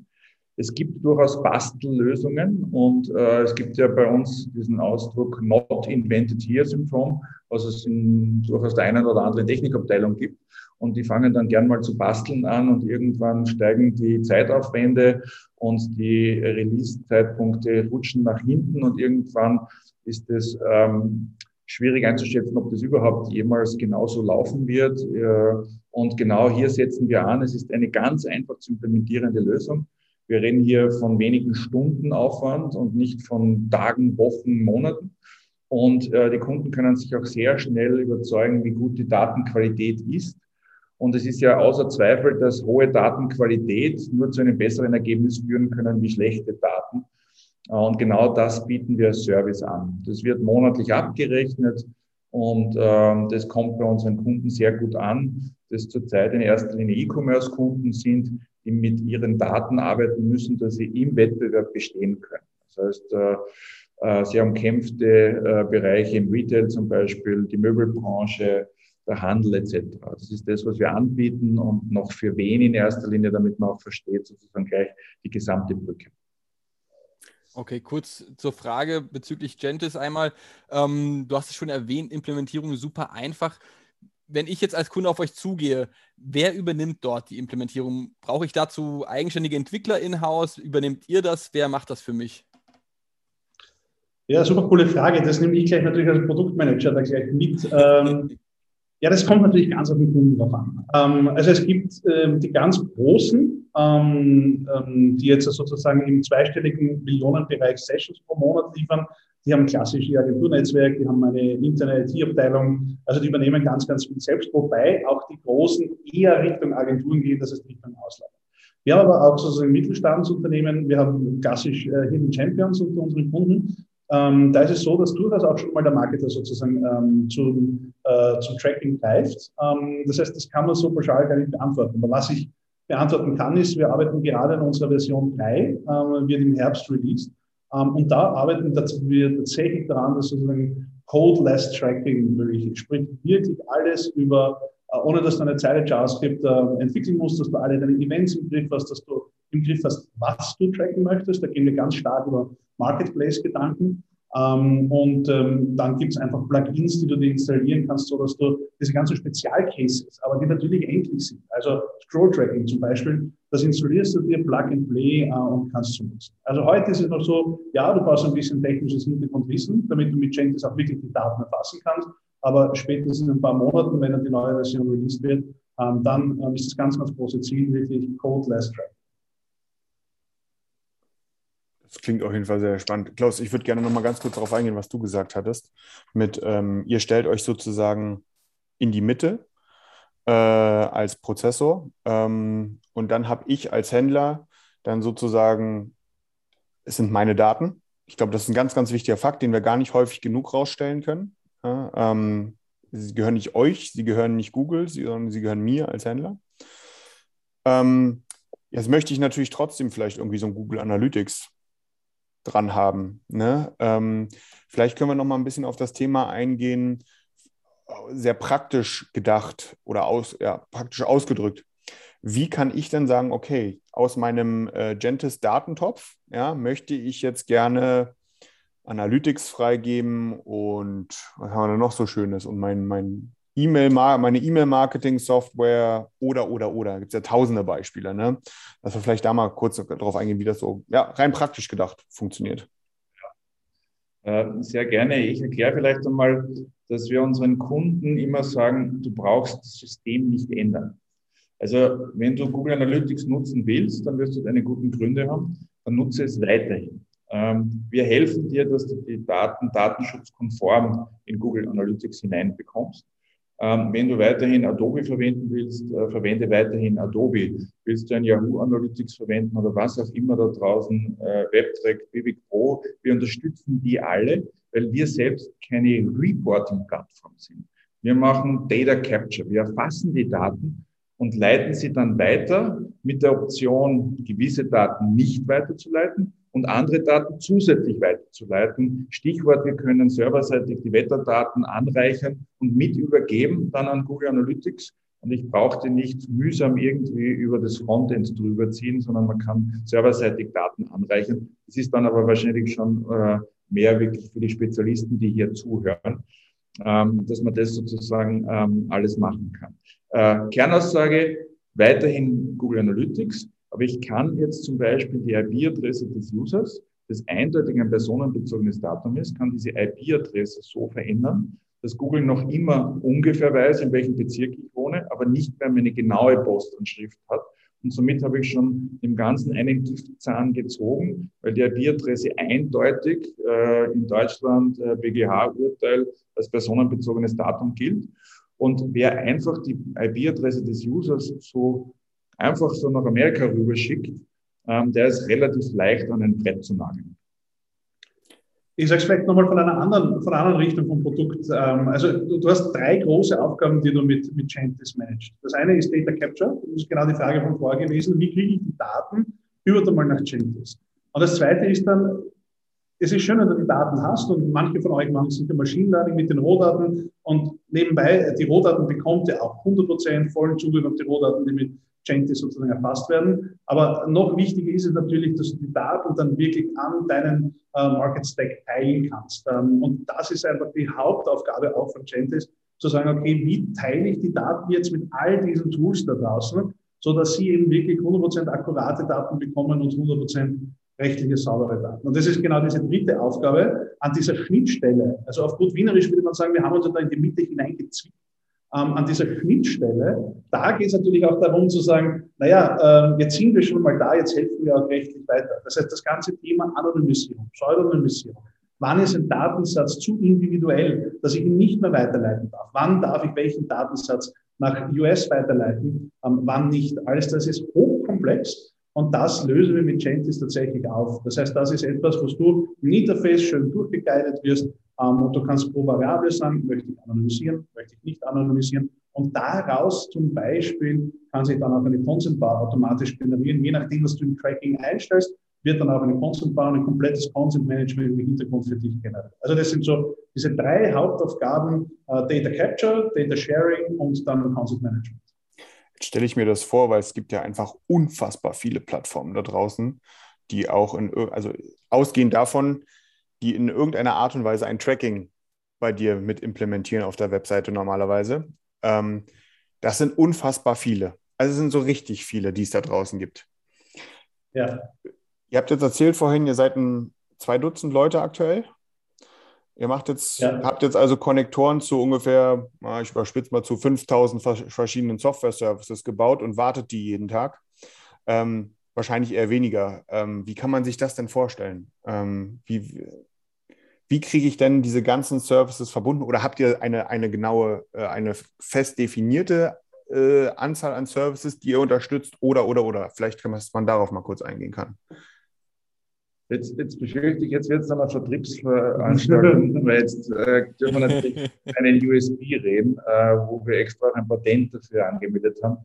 Es gibt durchaus Bastellösungen und äh, es gibt ja bei uns diesen Ausdruck Not Invented Here Syndrom, was es in durchaus der einen oder anderen Technikabteilung gibt. Und die fangen dann gern mal zu basteln an und irgendwann steigen die Zeitaufwände und die Release-Zeitpunkte rutschen nach hinten und irgendwann ist es ähm, schwierig einzuschätzen, ob das überhaupt jemals genauso laufen wird. Äh, und genau hier setzen wir an. Es ist eine ganz einfach zu implementierende Lösung. Wir reden hier von wenigen Stunden Aufwand und nicht von Tagen, Wochen, Monaten. Und äh, die Kunden können sich auch sehr schnell überzeugen, wie gut die Datenqualität ist. Und es ist ja außer Zweifel, dass hohe Datenqualität nur zu einem besseren Ergebnis führen können wie schlechte Daten. Äh, und genau das bieten wir als Service an. Das wird monatlich abgerechnet und äh, das kommt bei unseren Kunden sehr gut an, das zurzeit in erster Linie E-Commerce-Kunden sind, mit ihren Daten arbeiten müssen, dass sie im Wettbewerb bestehen können. Das heißt, äh, äh, sehr umkämpfte äh, Bereiche im Retail zum Beispiel, die Möbelbranche, der Handel etc. Das ist das, was wir anbieten und noch für wen in erster Linie, damit man auch versteht, sozusagen gleich die gesamte Brücke. Okay, kurz zur Frage bezüglich Gentis einmal. Ähm, du hast es schon erwähnt, Implementierung super einfach wenn ich jetzt als Kunde auf euch zugehe, wer übernimmt dort die Implementierung? Brauche ich dazu eigenständige Entwickler in-house? Übernehmt ihr das? Wer macht das für mich? Ja, super coole Frage. Das nehme ich gleich natürlich als Produktmanager da gleich mit. Ähm, ja, das kommt natürlich ganz auf den Kunden drauf an. Ähm, also es gibt ähm, die ganz großen, ähm, ähm, die jetzt sozusagen im zweistelligen Millionenbereich Sessions pro Monat liefern. Die haben klassisch ihr Agenturnetzwerk, die haben eine interne IT-Abteilung, also die übernehmen ganz, ganz viel selbst, wobei auch die Großen eher Richtung Agenturen gehen, das heißt Richtung Ausland. Wir haben aber auch sozusagen Mittelstandsunternehmen, wir haben klassisch äh, Hidden Champions unter unseren Kunden. Ähm, da ist es so, dass durchaus auch schon mal der Marketer sozusagen ähm, zum, äh, zum Tracking greift. Ähm, das heißt, das kann man so pauschal gar nicht beantworten. Aber was ich beantworten kann, ist, wir arbeiten gerade an unserer Version 3, ähm, wird im Herbst released. Ähm, und da arbeiten wir tatsächlich daran, dass sozusagen Code-less Tracking möglich ist. Sprich, wirklich alles über, äh, ohne dass du eine Zeile JavaScript äh, entwickeln musst, dass du alle deine Events im Griff hast, dass du im Griff hast, was du tracken möchtest. Da gehen wir ganz stark über Marketplace-Gedanken. Ähm, und ähm, dann gibt es einfach Plugins, die du dir installieren kannst, sodass du diese ganzen Spezialcases, aber die natürlich endlich sind. Also Scroll Tracking zum Beispiel, das installierst du dir Plug and Play äh, und kannst du nutzen. Also heute ist es noch so, ja, du brauchst ein bisschen technisches Hintergrundwissen, damit du mit Jenkins auch wirklich die Daten erfassen kannst. Aber spätestens in ein paar Monaten, wenn dann die neue Version released wird, ähm, dann ähm, ist das ganz, ganz große Ziel wirklich Code-less Tracking. Das klingt auf jeden Fall sehr spannend. Klaus, ich würde gerne noch mal ganz kurz darauf eingehen, was du gesagt hattest. Mit, ähm, ihr stellt euch sozusagen in die Mitte äh, als Prozessor ähm, und dann habe ich als Händler dann sozusagen, es sind meine Daten. Ich glaube, das ist ein ganz, ganz wichtiger Fakt, den wir gar nicht häufig genug rausstellen können. Ja, ähm, sie gehören nicht euch, sie gehören nicht Google, sondern sie gehören mir als Händler. Ähm, jetzt möchte ich natürlich trotzdem vielleicht irgendwie so ein Google Analytics dran haben. Ne? Ähm, vielleicht können wir noch mal ein bisschen auf das Thema eingehen, sehr praktisch gedacht oder aus, ja, praktisch ausgedrückt. Wie kann ich denn sagen, okay, aus meinem äh, Gentis Datentopf ja, möchte ich jetzt gerne Analytics freigeben und was haben wir denn noch so Schönes und mein, mein E-Mail, meine E-Mail-Marketing-Software oder, oder, oder. Da gibt es ja tausende Beispiele. Ne? Dass wir vielleicht da mal kurz darauf eingehen, wie das so ja, rein praktisch gedacht funktioniert. Äh, sehr gerne. Ich erkläre vielleicht einmal, dass wir unseren Kunden immer sagen, du brauchst das System nicht ändern. Also wenn du Google Analytics nutzen willst, dann wirst du deine guten Gründe haben, dann nutze es weiterhin. Ähm, wir helfen dir, dass du die Daten datenschutzkonform in Google Analytics hineinbekommst. Ähm, wenn du weiterhin Adobe verwenden willst, äh, verwende weiterhin Adobe. Willst du ein Yahoo Analytics verwenden oder was auch immer da draußen, äh, WebTrack, Vivic Pro, wir unterstützen die alle, weil wir selbst keine Reporting-Plattform sind. Wir machen Data Capture. Wir erfassen die Daten und leiten sie dann weiter mit der Option, gewisse Daten nicht weiterzuleiten und andere Daten zusätzlich weiterzuleiten. Stichwort, wir können serverseitig die Wetterdaten anreichern und mit übergeben dann an Google Analytics. Und ich brauchte nicht mühsam irgendwie über das Frontend drüber ziehen, sondern man kann serverseitig Daten anreichern. Das ist dann aber wahrscheinlich schon äh, mehr wirklich für die Spezialisten, die hier zuhören, ähm, dass man das sozusagen ähm, alles machen kann. Äh, Kernaussage, weiterhin Google Analytics. Aber ich kann jetzt zum Beispiel die IP-Adresse des Users, das eindeutig ein personenbezogenes Datum ist, kann diese IP-Adresse so verändern, dass Google noch immer ungefähr weiß, in welchem Bezirk ich wohne, aber nicht mehr meine genaue Postanschrift hat. Und somit habe ich schon im Ganzen einen Giftzahn gezogen, weil die IP-Adresse eindeutig äh, in Deutschland äh, BGH-Urteil als personenbezogenes Datum gilt. Und wer einfach die IP-Adresse des Users so einfach so nach Amerika rüberschickt, ähm, der ist relativ leicht an ein Brett zu nageln. Ich sage es vielleicht nochmal von einer anderen, von einer anderen Richtung vom Produkt. Ähm, also du, du, hast drei große Aufgaben, die du mit, mit Chantis managst. Das eine ist Data Capture. Das ist genau die Frage von vorher gewesen. Wie kriege ich die Daten über mal nach Chantis? Und das zweite ist dann, es ist schön, wenn du die Daten hast und manche von euch machen sicher Machine Learning mit den Rohdaten und nebenbei, die Rohdaten bekommt ihr auch 100% vollen Zugriff auf die Rohdaten, die mit Chanty sozusagen erfasst werden. Aber noch wichtiger ist es natürlich, dass du die Daten dann wirklich an deinen äh, Market Stack teilen kannst. Ähm, und das ist einfach die Hauptaufgabe auch von Chantis, zu sagen, okay, wie teile ich die Daten jetzt mit all diesen Tools da draußen, so dass sie eben wirklich 100% akkurate Daten bekommen und 100% rechtliche saubere Daten. Und das ist genau diese dritte Aufgabe an dieser Schnittstelle. Also auf gut Wienerisch würde man sagen, wir haben uns da in die Mitte hineingezwickt ähm, an dieser Schnittstelle, da geht es natürlich auch darum zu sagen, naja, ähm, jetzt sind wir schon mal da, jetzt helfen wir auch rechtlich weiter. Das heißt, das ganze Thema Anonymisierung, Pseudonymisierung. Wann ist ein Datensatz zu individuell, dass ich ihn nicht mehr weiterleiten darf? Wann darf ich welchen Datensatz nach US weiterleiten? Ähm, wann nicht? Alles das ist hochkomplex. Und das lösen wir mit Gentis tatsächlich auf. Das heißt, das ist etwas, was du im Interface schön durchgeguidet wirst, und du kannst pro Variable sagen, möchte ich anonymisieren, möchte ich nicht anonymisieren. Und daraus zum Beispiel kann sich dann auch eine Consent Bar automatisch generieren. Je nachdem, was du im Tracking einstellst, wird dann auch eine Consent Bar und ein komplettes Consent Management im Hintergrund für dich generiert. Also das sind so diese drei Hauptaufgaben, äh, Data Capture, Data Sharing und dann Consent Management. Jetzt stelle ich mir das vor, weil es gibt ja einfach unfassbar viele Plattformen da draußen, die auch in, also ausgehend davon, die in irgendeiner Art und Weise ein Tracking bei dir mit implementieren auf der Webseite normalerweise. Ähm, das sind unfassbar viele. Also es sind so richtig viele, die es da draußen gibt. Ja. Ihr habt jetzt erzählt vorhin, ihr seid ein zwei Dutzend Leute aktuell. Ihr macht jetzt, Ja. habt jetzt also Konnektoren zu ungefähr, ich überspitze mal zu 5000 vers- verschiedenen Software-Services gebaut und wartet die jeden Tag. Ähm, wahrscheinlich eher weniger. Ähm, wie kann man sich das denn vorstellen? Ähm, wie wie kriege ich denn diese ganzen Services verbunden? Oder habt ihr eine, eine genaue, äh, eine fest definierte äh, Anzahl an Services, die ihr unterstützt? Oder, oder, oder? Vielleicht kann man, dass man darauf mal kurz eingehen kann. Jetzt, jetzt befürchte ich, jetzt wird es dann eine Vertriebsveranstaltung, weil jetzt äh, dürfen wir natürlich einen USB reden, äh, wo wir extra ein Patent dafür angemeldet haben.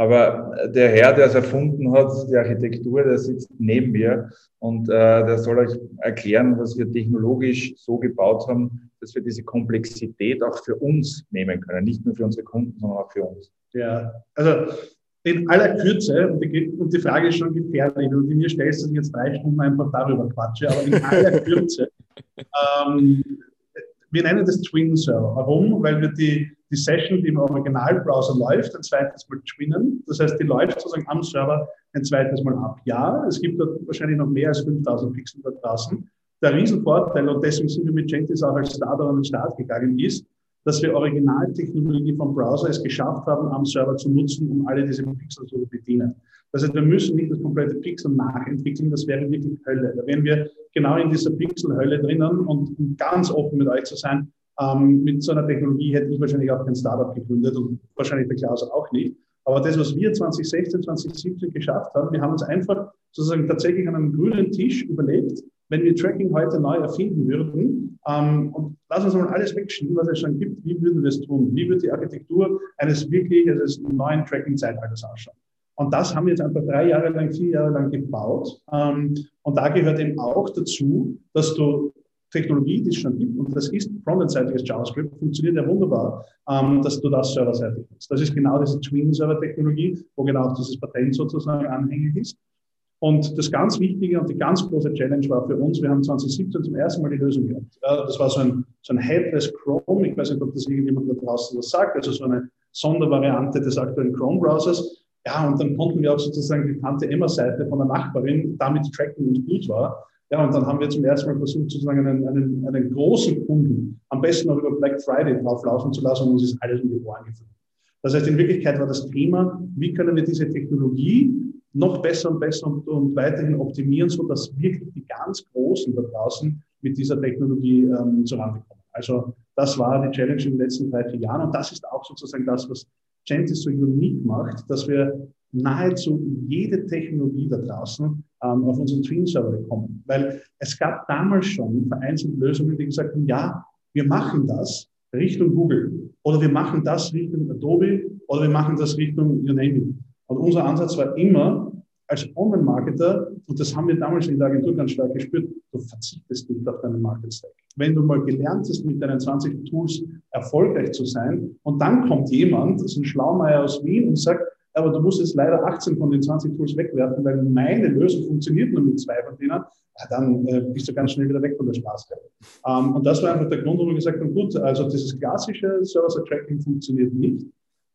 Aber der Herr, der es erfunden hat, die Architektur, der sitzt neben mir und äh, der soll euch erklären, was wir technologisch so gebaut haben, dass wir diese Komplexität auch für uns nehmen können. Nicht nur für unsere Kunden, sondern auch für uns. Ja, also in aller Kürze, und die, und die Frage ist schon gefährlich, und die mir stellst, dass ich jetzt drei Stunden einfach darüber quatsche, aber in aller Kürze, ähm, wir nennen das Twin Server. Warum? Weil wir die, die Session, die im Originalbrowser läuft, ein zweites Mal twinnen. Das heißt, die läuft sozusagen am Server ein zweites Mal ab. Ja, es gibt dort wahrscheinlich noch mehr als 5000 Pixel da draußen. Der Riesenvorteil, und deswegen sind wir mit Gentis auch als Starter an den Start gegangen, ist, dass wir Originaltechnologie vom Browser es geschafft haben, am Server zu nutzen, um alle diese Pixel zu bedienen. Das heißt, wir müssen nicht das komplette Pixel nachentwickeln, das wäre wirklich Hölle. Da wären wir genau in dieser Pixel-Hölle drinnen und ganz offen mit euch zu sein, ähm, mit so einer Technologie hätte ich wahrscheinlich auch kein Startup gegründet und wahrscheinlich der Klaus auch nicht. Aber das, was wir 2016, 2017 geschafft haben, wir haben uns einfach sozusagen tatsächlich an einem grünen Tisch überlegt, wenn wir Tracking heute neu erfinden würden, ähm, und lass uns mal alles wegschieben, was es schon gibt, wie würden wir es tun? Wie würde die Architektur eines wirklich, eines neuen Tracking-Zeitalters ausschauen? Und das haben wir jetzt einfach drei Jahre lang, vier Jahre lang gebaut. Ähm, und da gehört eben auch dazu, dass du Technologie, die es schon gibt, und das ist frontend-seitiges JavaScript, funktioniert ja wunderbar, ähm, dass du das serverseitig hast. Das ist genau diese Twin-Server-Technologie, wo genau dieses Patent sozusagen anhängig ist. Und das ganz Wichtige und die ganz große Challenge war für uns, wir haben 2017 zum ersten Mal die Lösung gehabt. Das war so ein, so ein Headless Chrome, ich weiß nicht, ob das irgendjemand da draußen was sagt, also so eine Sondervariante des aktuellen Chrome-Browsers. Ja, und dann konnten wir auch sozusagen die Tante-Emma-Seite von der Nachbarin damit tracken, wie gut war. Ja, und dann haben wir zum ersten Mal versucht, sozusagen einen, einen, einen großen Kunden am besten noch über Black Friday drauflaufen zu lassen und uns ist alles um die Ohren geflogen. Das heißt, in Wirklichkeit war das Thema, wie können wir diese Technologie noch besser und besser und, und weiterhin optimieren, so dass wirklich die ganz Großen da draußen mit dieser Technologie ähm, zurande kommen. Also das war die Challenge in den letzten drei, vier Jahren und das ist auch sozusagen das, was Gentis so unique macht, dass wir nahezu jede Technologie da draußen ähm, auf unseren Twin-Server bekommen. Weil es gab damals schon vereinzelt Lösungen, die gesagt haben, ja, wir machen das Richtung Google oder wir machen das Richtung Adobe oder wir machen das Richtung you name it. Und unser Ansatz war immer, als Online-Marketer, und das haben wir damals in der Agentur ganz stark gespürt, du verzichtest nicht auf deinen Market-Stack. Wenn du mal gelernt hast, mit deinen 20 Tools erfolgreich zu sein, und dann kommt jemand, das ist ein Schlaumeier aus Wien, und sagt, aber du musst jetzt leider 18 von den 20 Tools wegwerfen, weil meine Lösung funktioniert nur mit zwei von denen, dann äh, bist du ganz schnell wieder weg von der Straße. Ähm, und das war einfach der Grund, warum wir gesagt haben, gut, also dieses klassische Server-Tracking funktioniert nicht.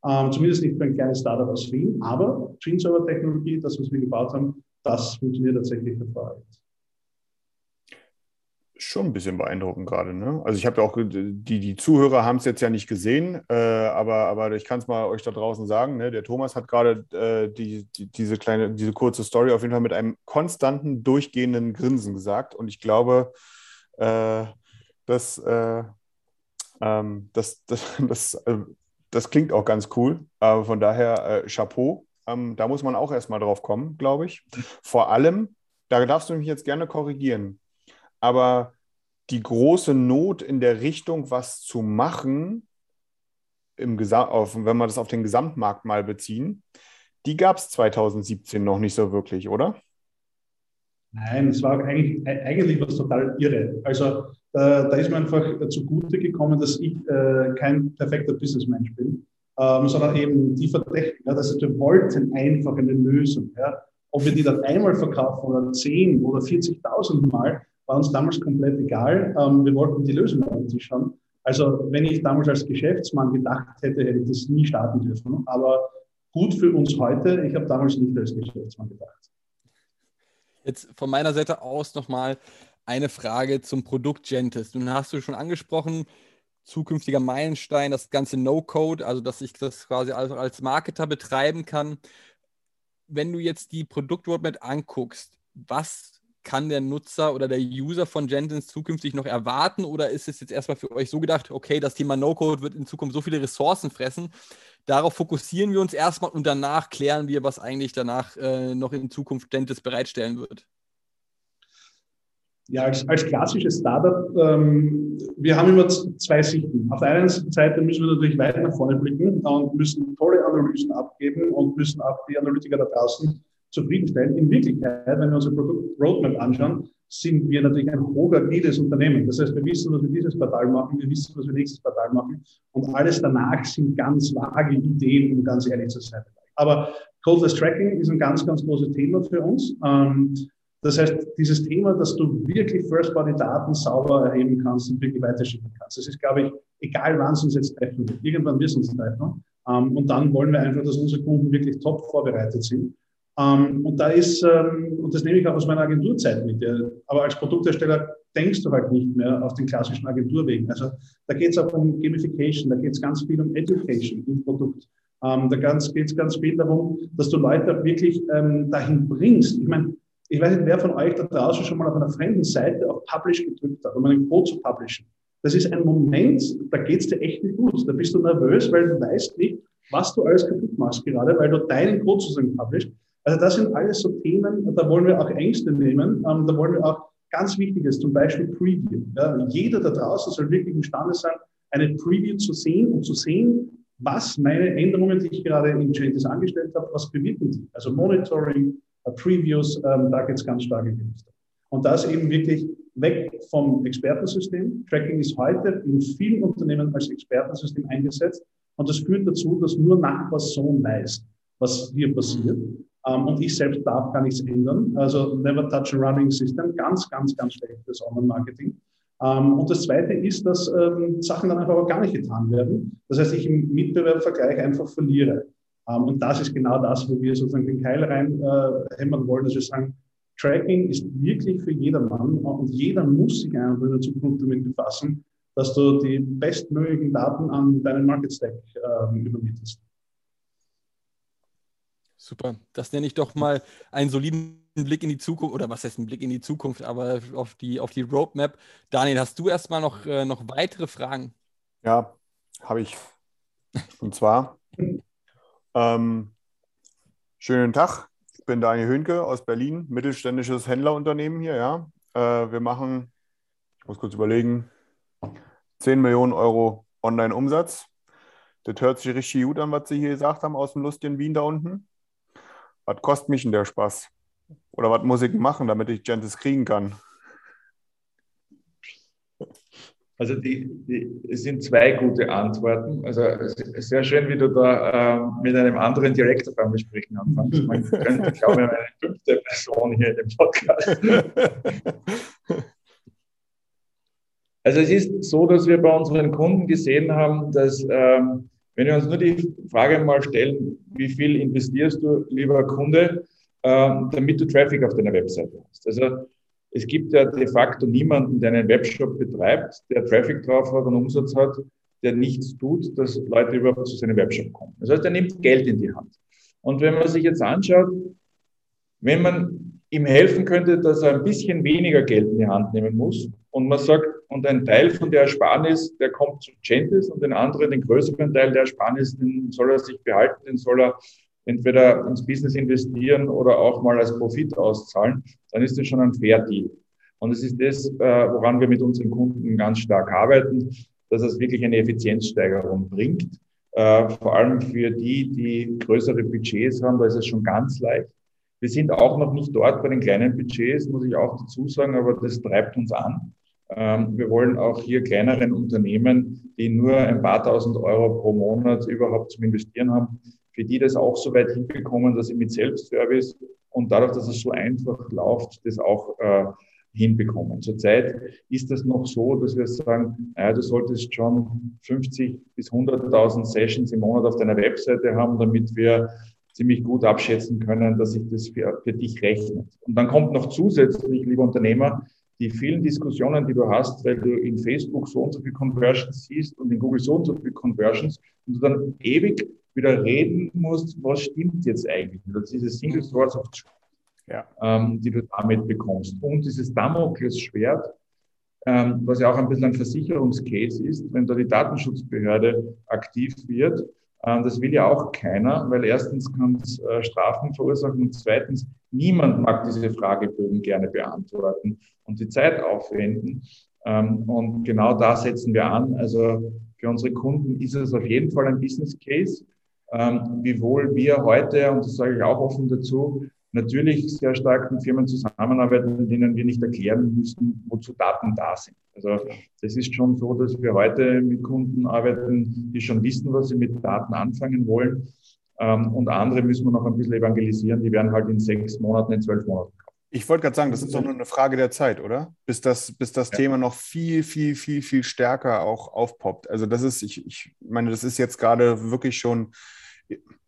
Ähm, zumindest nicht für ein kleines Startup aus Wien, aber Twin-Server-Technologie, das, was wir gebaut haben, das funktioniert tatsächlich hervorragend. Schon ein bisschen beeindruckend gerade. Ne? Also ich habe ja auch, die, die Zuhörer haben es jetzt ja nicht gesehen, äh, aber, aber ich kann es mal euch da draußen sagen. Ne? Der Thomas hat gerade äh, die, die, diese kleine, diese kurze Story auf jeden Fall mit einem konstanten, durchgehenden Grinsen gesagt. Und ich glaube, äh, dass, äh, ähm, das, das, das, äh, das klingt auch ganz cool. Aber von daher äh, Chapeau. Ähm, da muss man auch erstmal drauf kommen, glaube ich. Vor allem, da darfst du mich jetzt gerne korrigieren aber die große Not in der Richtung, was zu machen, im auf, wenn wir das auf den Gesamtmarkt mal beziehen, die gab es 2017 noch nicht so wirklich, oder? Nein, es war eigentlich, eigentlich was total irre. Also da, da ist mir einfach zugute gekommen, dass ich äh, kein perfekter Businessmensch bin, ähm, sondern eben die Verdächtigen. Das heißt, wir wollten einfach eine Lösung. Ja. Ob wir die dann einmal verkaufen oder 10 oder 40.000 Mal, war uns damals komplett egal. Ähm, wir wollten die Lösung auf den Tisch. Also wenn ich damals als Geschäftsmann gedacht hätte, hätte ich das nie starten dürfen. Aber gut für uns heute. Ich habe damals nicht als Geschäftsmann gedacht. Jetzt von meiner Seite aus nochmal eine Frage zum Produkt Gentis. Nun hast du schon angesprochen, zukünftiger Meilenstein, das ganze No-Code, also dass ich das quasi als, als Marketer betreiben kann. Wenn du jetzt die Produktroadmap anguckst, was kann der Nutzer oder der User von Jenkins zukünftig noch erwarten? Oder ist es jetzt erstmal für euch so gedacht, okay, das Thema No-Code wird in Zukunft so viele Ressourcen fressen? Darauf fokussieren wir uns erstmal und danach klären wir, was eigentlich danach äh, noch in Zukunft Gentis bereitstellen wird. Ja, als, als klassisches Startup, ähm, wir haben immer zwei Sichten. Auf der einen Seite müssen wir natürlich weit nach vorne blicken und müssen tolle Analysen abgeben und müssen auch die Analytiker da draußen zufriedenstellen. In Wirklichkeit, wenn wir unsere Produkt-Roadmap anschauen, sind wir natürlich ein hochagiles Unternehmen. Das heißt, wir wissen, was wir dieses Quartal machen, wir wissen, was wir nächstes Quartal machen und alles danach sind ganz vage Ideen, um ganz ehrlich zu sein. Aber Codeless Tracking ist ein ganz, ganz großes Thema für uns. Ähm, das heißt, dieses Thema, dass du wirklich First-Party-Daten sauber erheben kannst und wirklich weiterschicken kannst. Das ist, glaube ich, egal wann es uns jetzt treffen wird. Irgendwann wird es uns treffen. Ähm, und dann wollen wir einfach, dass unsere Kunden wirklich top vorbereitet sind. Ähm, und da ist, ähm, und das nehme ich auch aus meiner Agenturzeit mit, ja, aber als Produkthersteller denkst du halt nicht mehr auf den klassischen Agenturwegen. Also da geht es auch um Gamification, da geht es ganz viel um Education im Produkt. Ähm, da geht es ganz viel darum, dass du Leute wirklich ähm, dahin bringst. Ich meine, ich weiß nicht, wer von euch da draußen schon mal auf einer fremden Seite auf Publish gedrückt hat, um einen Code zu publishen. Das ist ein Moment, da geht es dir echt nicht gut. Da bist du nervös, weil du weißt nicht, was du alles kaputt machst gerade, weil du deinen Code sozusagen publishst. Also das sind alles so Themen, da wollen wir auch Ängste nehmen, ähm, da wollen wir auch ganz Wichtiges, zum Beispiel Preview. Ja, jeder da draußen soll wirklich imstande sein, eine Preview zu sehen und zu sehen, was meine Änderungen, die ich gerade in Changes angestellt habe, was bewirken die. Also Monitoring, uh, Previews, ähm, da geht es ganz stark in die Richtung. Und das eben wirklich weg vom Expertensystem. Tracking ist heute in vielen Unternehmen als Expertensystem eingesetzt und das führt dazu, dass nur Nachbarsohn weiß, was hier passiert. Ähm, und ich selbst darf gar nichts ändern. Also never touch a running system. Ganz, ganz, ganz schlechtes Online-Marketing. Ähm, und das Zweite ist, dass ähm, Sachen dann einfach auch gar nicht getan werden. Das heißt, ich im Mitbewerbvergleich einfach verliere. Ähm, und das ist genau das, wo wir sozusagen den Keil reinhämmern äh, wollen, dass wir sagen, Tracking ist wirklich für jedermann und jeder muss sich einfach in der Zukunft damit befassen, dass du die bestmöglichen Daten an deinen Market Stack äh, übermittelst. Super. Das nenne ich doch mal einen soliden Blick in die Zukunft, oder was heißt ein Blick in die Zukunft, aber auf die, auf die Roadmap. Daniel, hast du erstmal noch, äh, noch weitere Fragen? Ja, habe ich. Und zwar, ähm, schönen Tag. Ich bin Daniel Höhnke aus Berlin, mittelständisches Händlerunternehmen hier, ja. Äh, wir machen, ich muss kurz überlegen, 10 Millionen Euro Online-Umsatz. Das hört sich richtig gut an, was Sie hier gesagt haben aus dem lustigen Wien da unten was kostet mich denn der Spaß? Oder was muss ich machen, damit ich Gentis kriegen kann? Also die, die, es sind zwei gute Antworten. Also sehr schön, wie du da äh, mit einem anderen Direkt auf einmal sprechen anfängst. Man könnte, glaube ich, eine fünfte Person hier in dem Podcast. Also es ist so, dass wir bei unseren Kunden gesehen haben, dass ähm, wenn wir uns nur die Frage mal stellen, wie viel investierst du, lieber Kunde, ähm, damit du Traffic auf deiner Webseite hast? Also es gibt ja de facto niemanden, der einen Webshop betreibt, der Traffic drauf hat und Umsatz hat, der nichts tut, dass Leute überhaupt zu seinem Webshop kommen. Das heißt, er nimmt Geld in die Hand. Und wenn man sich jetzt anschaut, wenn man ihm helfen könnte, dass er ein bisschen weniger Geld in die Hand nehmen muss und man sagt, und ein Teil von der Ersparnis, der kommt zu Gentis und den anderen, den größeren Teil der Ersparnis, den soll er sich behalten, den soll er entweder ins Business investieren oder auch mal als Profit auszahlen, dann ist das schon ein Fair Deal. Und es ist das, äh, woran wir mit unseren Kunden ganz stark arbeiten, dass es wirklich eine Effizienzsteigerung bringt. Äh, vor allem für die, die größere Budgets haben, da ist es schon ganz leicht. Wir sind auch noch nicht dort bei den kleinen Budgets, muss ich auch dazu sagen, aber das treibt uns an. Ähm, wir wollen auch hier kleineren Unternehmen, die nur ein paar tausend Euro pro Monat überhaupt zum Investieren haben, für die das auch so weit hinbekommen, dass sie mit Selbstservice und dadurch, dass es so einfach läuft, das auch äh, hinbekommen. Zurzeit ist es noch so, dass wir sagen, naja, du solltest schon 50 bis 100.000 Sessions im Monat auf deiner Webseite haben, damit wir ziemlich gut abschätzen können, dass sich das für, für dich rechnet. Und dann kommt noch zusätzlich, lieber Unternehmer, die vielen Diskussionen, die du hast, weil du in Facebook so und so viel Conversions siehst und in Google so und so viel Conversions und du dann ewig wieder reden musst, was stimmt jetzt eigentlich? Das ist diese Single Source of Truth ja. ähm, die du damit bekommst. Und dieses Damoklesschwert, ähm, was ja auch ein bisschen ein Versicherungscase ist, wenn da die Datenschutzbehörde aktiv wird, das will ja auch keiner, weil erstens kann es äh, Strafen verursachen und zweitens, niemand mag diese Fragebögen gerne beantworten und die Zeit aufwenden. Ähm, und genau da setzen wir an. Also für unsere Kunden ist es auf jeden Fall ein Business Case, ähm, wiewohl wir heute, und das sage ich auch offen dazu, natürlich sehr stark mit Firmen zusammenarbeiten, denen wir nicht erklären müssen, wozu Daten da sind. Also das ist schon so, dass wir heute mit Kunden arbeiten, die schon wissen, was sie mit Daten anfangen wollen. Ähm, und andere müssen wir noch ein bisschen evangelisieren, die werden halt in sechs Monaten, in zwölf Monaten kaufen. Ich wollte gerade sagen, das ist doch nur eine Frage der Zeit, oder? Bis das, bis das ja. Thema noch viel, viel, viel, viel stärker auch aufpoppt. Also das ist, ich, ich meine, das ist jetzt gerade wirklich schon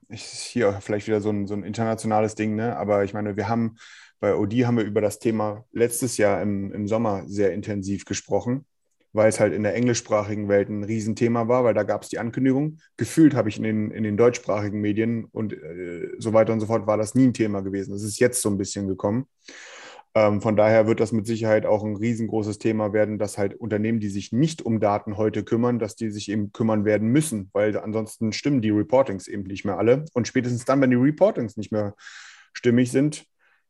hier vielleicht wieder so ein, so ein internationales Ding, ne? aber ich meine, wir haben bei OD haben wir über das Thema letztes Jahr im, im Sommer sehr intensiv gesprochen, weil es halt in der englischsprachigen Welt ein Riesenthema war, weil da gab es die Ankündigung. Gefühlt habe ich in den, in den deutschsprachigen Medien und äh, so weiter und so fort war das nie ein Thema gewesen. Das ist jetzt so ein bisschen gekommen. Ähm, von daher wird das mit Sicherheit auch ein riesengroßes Thema werden, dass halt Unternehmen, die sich nicht um Daten heute kümmern, dass die sich eben kümmern werden müssen, weil ansonsten stimmen die Reportings eben nicht mehr alle. Und spätestens dann, wenn die Reportings nicht mehr stimmig sind,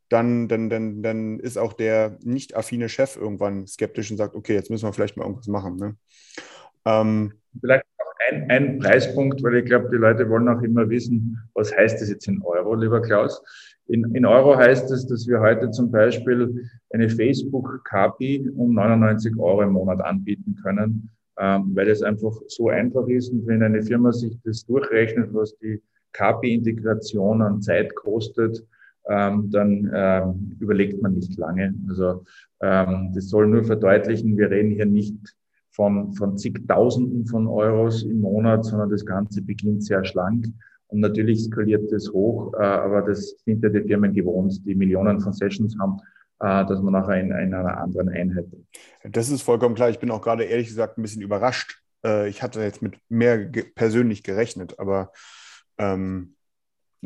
dann, dann, dann, dann ist auch der nicht affine Chef irgendwann skeptisch und sagt, okay, jetzt müssen wir vielleicht mal irgendwas machen. Ne? Ähm, vielleicht ein, ein Preispunkt, weil ich glaube, die Leute wollen auch immer wissen, was heißt das jetzt in Euro, lieber Klaus. In, in Euro heißt es, dass wir heute zum Beispiel eine Facebook-KPI um 99 Euro im Monat anbieten können, ähm, weil es einfach so einfach ist. Und wenn eine Firma sich das durchrechnet, was die KPI-Integration an Zeit kostet, ähm, dann ähm, überlegt man nicht lange. Also ähm, das soll nur verdeutlichen, wir reden hier nicht von, von zigtausenden von Euros im Monat, sondern das Ganze beginnt sehr schlank. Und natürlich skaliert das hoch, äh, aber das sind ja die Firmen gewohnt, die Millionen von Sessions haben, äh, dass man nachher in, in einer anderen Einheit. Das ist vollkommen klar. Ich bin auch gerade ehrlich gesagt ein bisschen überrascht. Äh, ich hatte jetzt mit mehr persönlich gerechnet, aber ähm,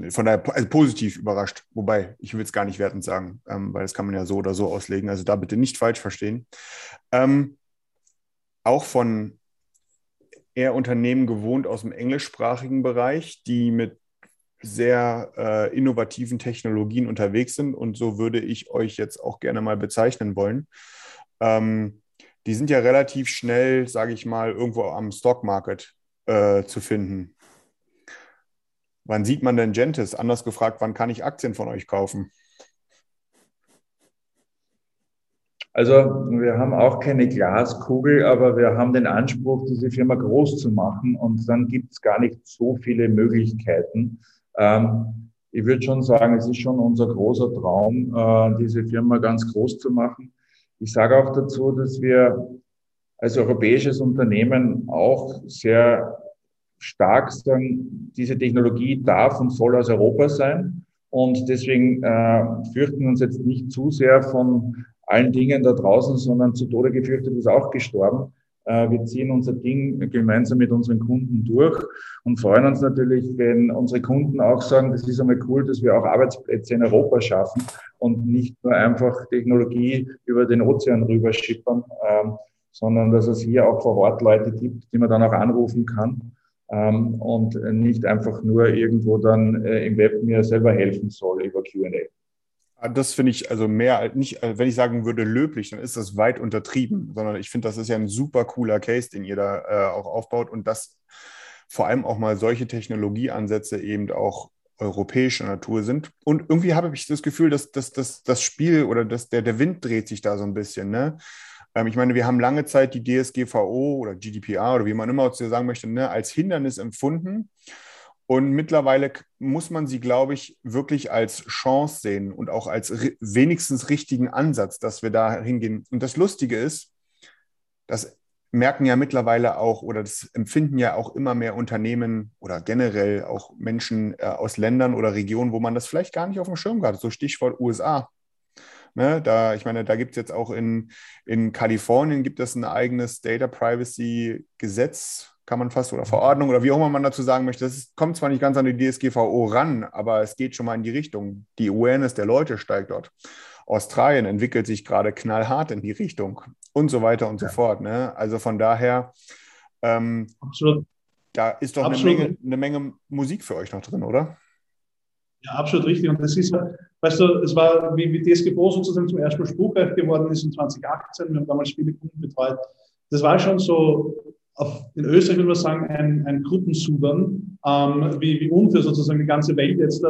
von daher also positiv überrascht. Wobei, ich will es gar nicht wertend sagen, ähm, weil das kann man ja so oder so auslegen. Also da bitte nicht falsch verstehen. Ähm, auch von eher Unternehmen gewohnt aus dem englischsprachigen Bereich, die mit sehr äh, innovativen Technologien unterwegs sind. Und so würde ich euch jetzt auch gerne mal bezeichnen wollen. Ähm, die sind ja relativ schnell, sage ich mal, irgendwo am Stockmarket äh, zu finden. Wann sieht man denn Gentis? Anders gefragt, wann kann ich Aktien von euch kaufen? Also wir haben auch keine Glaskugel, aber wir haben den Anspruch, diese Firma groß zu machen und dann gibt es gar nicht so viele Möglichkeiten. Ähm, ich würde schon sagen, es ist schon unser großer Traum, äh, diese Firma ganz groß zu machen. Ich sage auch dazu, dass wir als europäisches Unternehmen auch sehr stark sagen, diese Technologie darf und soll aus Europa sein. Und deswegen äh, fürchten uns jetzt nicht zu sehr von allen Dingen da draußen, sondern zu Tode gefürchtet ist auch gestorben. Äh, wir ziehen unser Ding gemeinsam mit unseren Kunden durch und freuen uns natürlich, wenn unsere Kunden auch sagen, das ist einmal cool, dass wir auch Arbeitsplätze in Europa schaffen und nicht nur einfach Technologie über den Ozean rüber schippern, ähm, sondern dass es hier auch vor Ort Leute gibt, die man dann auch anrufen kann ähm, und nicht einfach nur irgendwo dann äh, im Web mir selber helfen soll über QA. Ah, das finde ich also mehr als nicht, äh, wenn ich sagen würde, löblich, dann ist das weit untertrieben, sondern ich finde, das ist ja ein super cooler Case, den ihr da äh, auch aufbaut und dass vor allem auch mal solche Technologieansätze eben auch europäischer Natur sind. Und irgendwie habe ich das Gefühl, dass, dass, dass das Spiel oder dass der, der Wind dreht sich da so ein bisschen. Ne? Ähm, ich meine, wir haben lange Zeit die DSGVO oder GDPR oder wie man immer zu sagen möchte, ne, als Hindernis empfunden. Und mittlerweile muss man sie, glaube ich, wirklich als Chance sehen und auch als wenigstens richtigen Ansatz, dass wir da hingehen. Und das Lustige ist, das merken ja mittlerweile auch oder das empfinden ja auch immer mehr Unternehmen oder generell auch Menschen äh, aus Ländern oder Regionen, wo man das vielleicht gar nicht auf dem Schirm hat. So Stichwort USA. Ne, da, ich meine, da gibt es jetzt auch in, in Kalifornien gibt es ein eigenes Data Privacy Gesetz, kann man fast, oder Verordnung oder wie auch immer man dazu sagen möchte. Das kommt zwar nicht ganz an die DSGVO ran, aber es geht schon mal in die Richtung. Die Awareness der Leute steigt dort. Australien entwickelt sich gerade knallhart in die Richtung und so weiter und ja. so fort. Ne? Also von daher, ähm, absolut. da ist doch eine Menge, eine Menge Musik für euch noch drin, oder? Ja, absolut richtig. Und das ist, weißt du, es war, wie, wie DSGVO sozusagen zum ersten Mal spruchreif geworden ist in 2018. Wir haben damals viele Kunden betreut. Das war schon so, auf, in Österreich würde man sagen, ein, ein Gruppensudern, ähm, wie, wie unfair sozusagen die ganze Welt jetzt äh,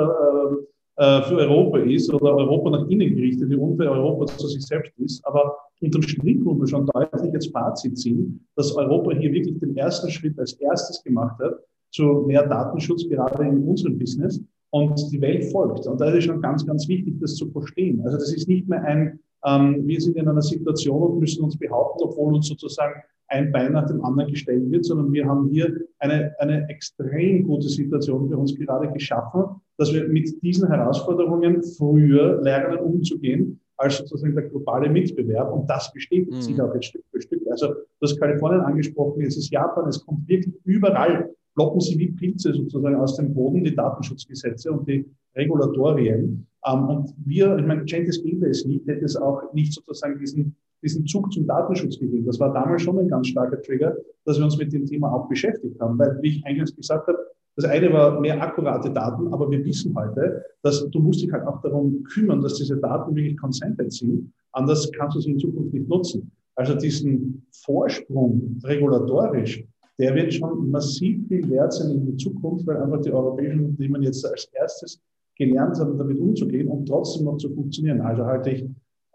äh, für Europa ist oder Europa nach innen gerichtet, wie unfair Europa zu sich selbst ist. Aber unterm Strich muss man schon deutlich jetzt Fazit ziehen, dass Europa hier wirklich den ersten Schritt als erstes gemacht hat zu mehr Datenschutz, gerade in unserem Business. Und die Welt folgt. Und da ist schon ganz, ganz wichtig, das zu verstehen. Also das ist nicht mehr ein, ähm, wir sind in einer Situation und müssen uns behaupten, obwohl uns sozusagen ein Bein nach dem anderen gestellt wird, sondern wir haben hier eine, eine extrem gute Situation für uns gerade geschaffen, dass wir mit diesen Herausforderungen früher lernen umzugehen als sozusagen der globale Mitbewerb. Und das bestätigt mhm. sich auch jetzt Stück für Stück. Also du hast Kalifornien angesprochen, es ist Japan, es kommt wirklich überall, ploppen sie wie Pilze sozusagen aus dem Boden, die Datenschutzgesetze und die Regulatorien. Ähm, und wir, ich meine, Gentis gäbe es nicht, hätte es auch nicht sozusagen diesen diesen Zug zum Datenschutz gegeben. Das war damals schon ein ganz starker Trigger, dass wir uns mit dem Thema auch beschäftigt haben. Weil, wie ich eingangs gesagt habe, das eine war mehr akkurate Daten, aber wir wissen heute, dass du musst dich halt auch darum kümmern, dass diese Daten wirklich consented sind. Anders kannst du sie in Zukunft nicht nutzen. Also diesen Vorsprung regulatorisch, der wird schon massiv viel wert sein in der Zukunft, weil einfach die europäischen Unternehmen jetzt als erstes gelernt haben, damit umzugehen und trotzdem noch zu funktionieren. Also halte ich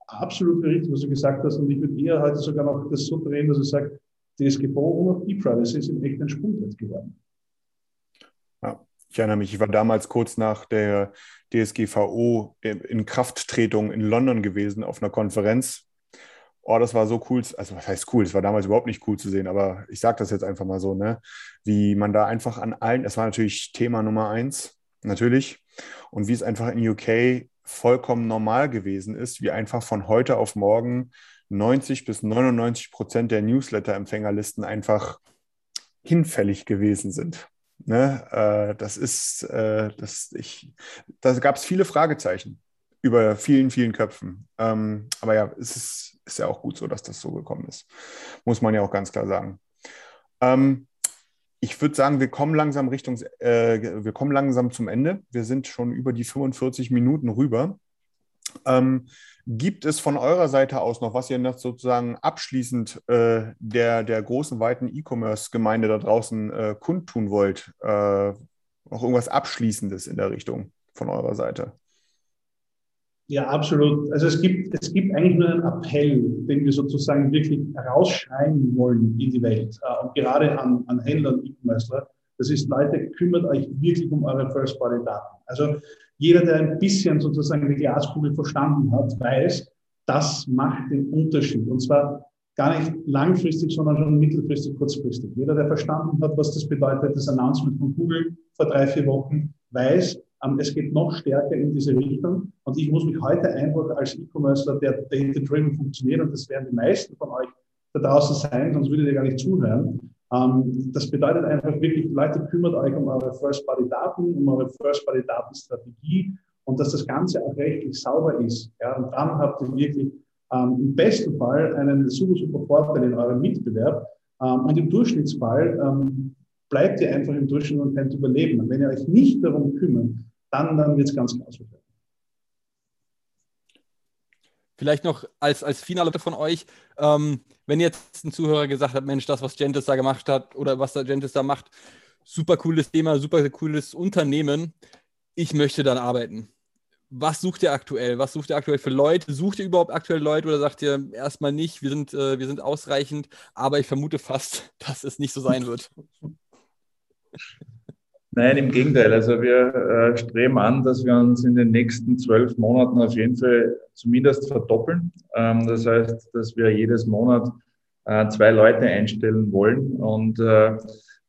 absolut richtig, was du gesagt hast. Und ich würde eher heute sogar noch das so drehen, dass ich sage, DSGVO und E-Privacy sind echt ein Sprungbrett geworden. Ich erinnere mich, ich war damals kurz nach der DSGVO in Krafttretung in London gewesen auf einer Konferenz. Oh, das war so cool. Also, was heißt cool? Es war damals überhaupt nicht cool zu sehen, aber ich sage das jetzt einfach mal so, ne? Wie man da einfach an allen, es war natürlich Thema Nummer eins, natürlich. Und wie es einfach in UK vollkommen normal gewesen ist, wie einfach von heute auf morgen 90 bis 99 Prozent der Newsletter-Empfängerlisten einfach hinfällig gewesen sind. Ne? Äh, das ist, äh, das, ich, da gab es viele Fragezeichen über vielen, vielen Köpfen. Ähm, aber ja, es ist, ist ja auch gut so, dass das so gekommen ist. Muss man ja auch ganz klar sagen. Ähm, ich würde sagen, wir kommen langsam Richtung, äh, wir kommen langsam zum Ende. Wir sind schon über die 45 Minuten rüber. Ähm, gibt es von eurer Seite aus noch, was ihr noch sozusagen abschließend äh, der, der großen, weiten E-Commerce-Gemeinde da draußen äh, kundtun wollt? Äh, noch irgendwas Abschließendes in der Richtung von eurer Seite? Ja, absolut. Also es gibt, es gibt eigentlich nur einen Appell, den wir sozusagen wirklich rausschreien wollen in die Welt. Äh, und gerade an, an Händler und E-Commercer. Das ist, Leute, kümmert euch wirklich um eure First-Party-Daten. Also jeder, der ein bisschen sozusagen die Glaskugel verstanden hat, weiß, das macht den Unterschied. Und zwar gar nicht langfristig, sondern schon mittelfristig, kurzfristig. Jeder, der verstanden hat, was das bedeutet, das Announcement von Google vor drei, vier Wochen, weiß, es geht noch stärker in diese Richtung. Und ich muss mich heute einfach als E-Commercer, der data-driven funktioniert, und das werden die meisten von euch da draußen sein, sonst würdet ihr gar nicht zuhören. Ähm, das bedeutet einfach wirklich, Leute, kümmert euch um eure First-Party-Daten, um eure First-Party-Datenstrategie und dass das Ganze auch rechtlich sauber ist. Ja, und dann habt ihr wirklich ähm, im besten Fall einen super, super Vorteil in eurem Mitbewerb. Ähm, und im Durchschnittsfall ähm, bleibt ihr einfach im Durchschnitt und könnt überleben. Und wenn ihr euch nicht darum kümmert, dann, dann wird es ganz werden. Vielleicht noch als, als Finale von euch, ähm, wenn jetzt ein Zuhörer gesagt hat, Mensch, das, was Gentis da gemacht hat oder was da Gentis da macht, super cooles Thema, super cooles Unternehmen, ich möchte dann arbeiten. Was sucht ihr aktuell? Was sucht ihr aktuell für Leute? Sucht ihr überhaupt aktuell Leute oder sagt ihr erstmal nicht, wir sind, äh, wir sind ausreichend, aber ich vermute fast, dass es nicht so sein wird. Nein, im Gegenteil. Also wir äh, streben an, dass wir uns in den nächsten zwölf Monaten auf jeden Fall zumindest verdoppeln. Ähm, das heißt, dass wir jedes Monat äh, zwei Leute einstellen wollen. Und äh,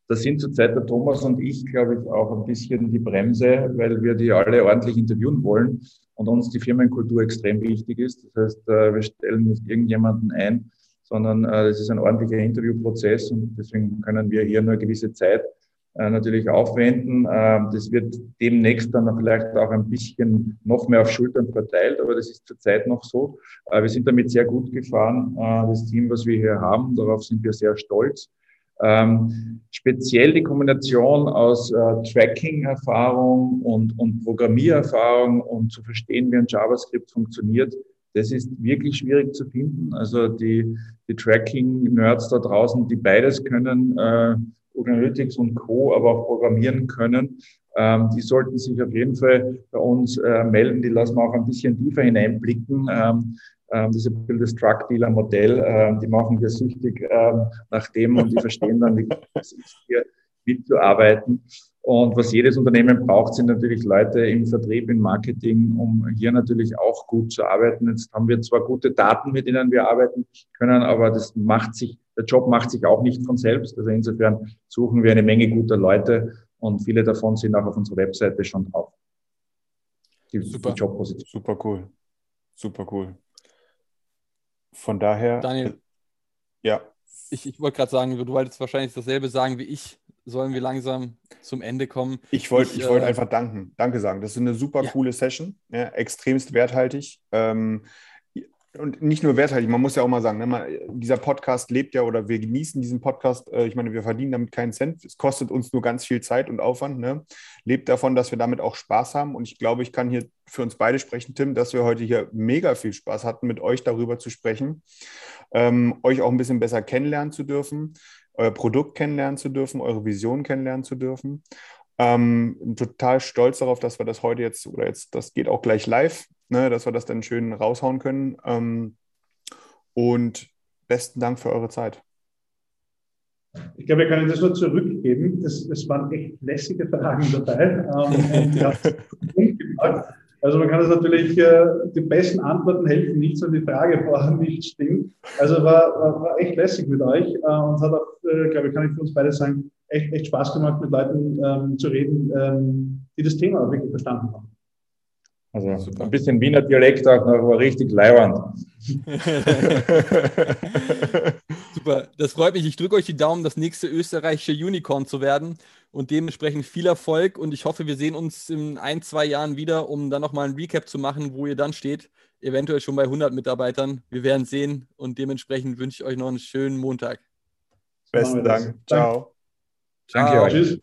da sind zurzeit der Thomas und ich, glaube ich, auch ein bisschen die Bremse, weil wir die alle ordentlich interviewen wollen und uns die Firmenkultur extrem wichtig ist. Das heißt, äh, wir stellen nicht irgendjemanden ein, sondern äh, es ist ein ordentlicher Interviewprozess und deswegen können wir hier nur eine gewisse Zeit äh, natürlich aufwenden. Ähm, das wird demnächst dann vielleicht auch ein bisschen noch mehr auf Schultern verteilt, aber das ist zurzeit noch so. Wir sind damit sehr gut gefahren. Das Team, was wir hier haben, darauf sind wir sehr stolz. Ähm, speziell die Kombination aus äh, Tracking-Erfahrung und, und Programmiererfahrung und zu verstehen, wie ein JavaScript funktioniert, das ist wirklich schwierig zu finden. Also die, die Tracking-Nerds da draußen, die beides können, äh, Analytics und Co., aber auch programmieren können, ähm, die sollten sich auf jeden Fall bei uns äh, melden. Die lassen wir auch ein bisschen tiefer hineinblicken. Ähm, ähm, das ist Truck-Dealer-Modell. Ähm, die machen wir süchtig ähm, nach dem und die verstehen dann, wie es ist, hier mitzuarbeiten. Und was jedes Unternehmen braucht, sind natürlich Leute im Vertrieb, im Marketing, um hier natürlich auch gut zu arbeiten. Jetzt haben wir zwar gute Daten, mit denen wir arbeiten können, aber das macht sich, der Job macht sich auch nicht von selbst. Also insofern suchen wir eine Menge guter Leute und viele davon sind auch auf unserer Webseite schon drauf. Die, Super. Die Jobposition. Super cool. Super cool. Von daher. Daniel. Ja. Ich, ich wollte gerade sagen, du wolltest wahrscheinlich dasselbe sagen wie ich. Sollen wir langsam zum Ende kommen? Ich wollte ich, ich wollt äh, einfach danken. Danke sagen. Das ist eine super ja. coole Session. Ja, extremst werthaltig. Ähm, und nicht nur werthaltig, man muss ja auch mal sagen, ne, man, dieser Podcast lebt ja oder wir genießen diesen Podcast. Äh, ich meine, wir verdienen damit keinen Cent. Es kostet uns nur ganz viel Zeit und Aufwand. Ne? Lebt davon, dass wir damit auch Spaß haben. Und ich glaube, ich kann hier für uns beide sprechen, Tim, dass wir heute hier mega viel Spaß hatten, mit euch darüber zu sprechen, ähm, euch auch ein bisschen besser kennenlernen zu dürfen, euer Produkt kennenlernen zu dürfen, eure Vision kennenlernen zu dürfen. Ähm, total stolz darauf, dass wir das heute jetzt, oder jetzt, das geht auch gleich live, ne, dass wir das dann schön raushauen können. Ähm, und besten Dank für eure Zeit. Ich glaube, wir können das nur zurückgeben. Es, es waren echt lässige Fragen dabei. Ähm, also man kann das natürlich, äh, die besten Antworten helfen nichts, wenn die Frage vorher nicht stimmt. Also war, war, war echt lässig mit euch äh, und hat auch, äh, glaube ich, kann ich für uns beide sagen, echt, echt Spaß gemacht, mit Leuten ähm, zu reden, ähm, die das Thema wirklich verstanden haben. Also Super. ein bisschen Wiener Dialekt auch noch, aber richtig leiwand. Super, das freut mich. Ich drücke euch die Daumen, das nächste österreichische Unicorn zu werden und dementsprechend viel Erfolg und ich hoffe, wir sehen uns in ein, zwei Jahren wieder, um dann nochmal ein Recap zu machen, wo ihr dann steht. Eventuell schon bei 100 Mitarbeitern. Wir werden sehen und dementsprechend wünsche ich euch noch einen schönen Montag. Besten Dank. Ciao. Danke euch. Tschüss.